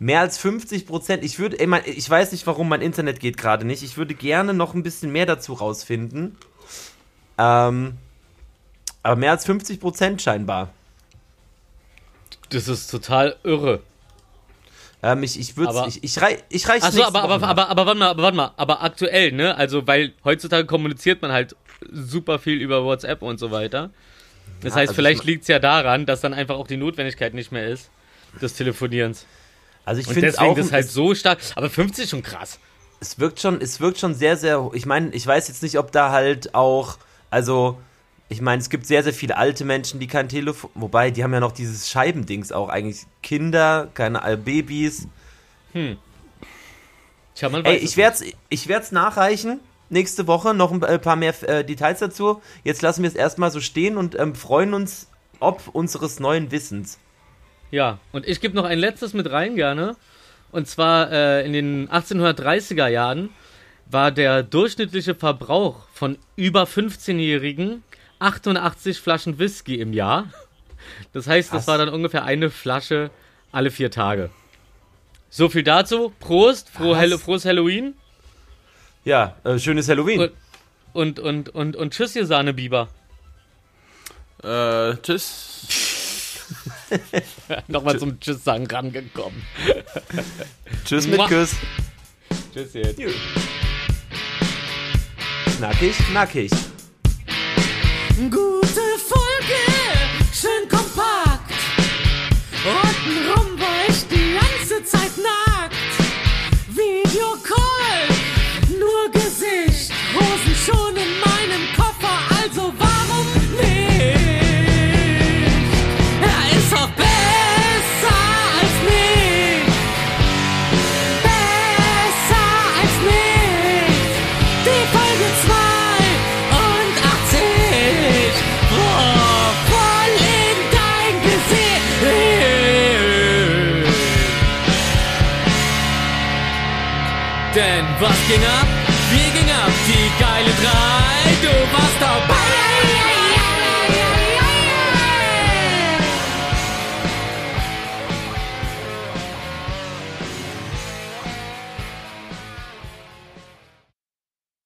Mehr als 50 Prozent. Ich würde, ey, ich weiß nicht, warum mein Internet geht gerade nicht. Ich würde gerne noch ein bisschen mehr dazu rausfinden. Ähm, aber mehr als 50 Prozent scheinbar. Das ist total irre. Ähm, ich ich würde, ich, ich, rei, ich reiche Achso, aber, aber, aber, aber warte mal, aber warte mal, aber aktuell, ne? Also, weil heutzutage kommuniziert man halt super viel über WhatsApp und so weiter. Das heißt, also vielleicht ich- liegt es ja daran, dass dann einfach auch die Notwendigkeit nicht mehr ist, des Telefonierens. also ich finde es deswegen auch, das ist halt so stark. Aber 50 ist schon krass. es wirkt schon, es wirkt schon sehr, sehr. Ich meine, ich weiß jetzt nicht, ob da halt auch, also ich meine, es gibt sehr, sehr viele alte Menschen, die kein Telefon, wobei die haben ja noch dieses Scheibendings auch eigentlich. Kinder, keine Babys. Tja, man Ey, weiß ich es werde es ich werd's nachreichen. Nächste Woche noch ein äh, paar mehr äh, Details dazu. Jetzt lassen wir es erstmal so stehen und ähm, freuen uns ob unseres neuen Wissens. Ja, und ich gebe noch ein letztes mit rein gerne. Und zwar äh, in den 1830er Jahren war der durchschnittliche Verbrauch von über 15-Jährigen 88 Flaschen Whisky im Jahr. Das heißt, das Krass. war dann ungefähr eine Flasche alle vier Tage. So viel dazu. Prost, frohe Was? Helle, frohes Halloween Ja, äh, schönes Halloween. Und- und, und, und, und tschüss, ihr Sahnebiber. Äh, tschüss. Nochmal zum Tschüss sagen rangekommen. Tschüss mit. Küss. Tschüss jetzt. Knackig, knackig. Gute Folge, schön kompakt. Untenrum war ich die ganze Zeit nackt. Videocall,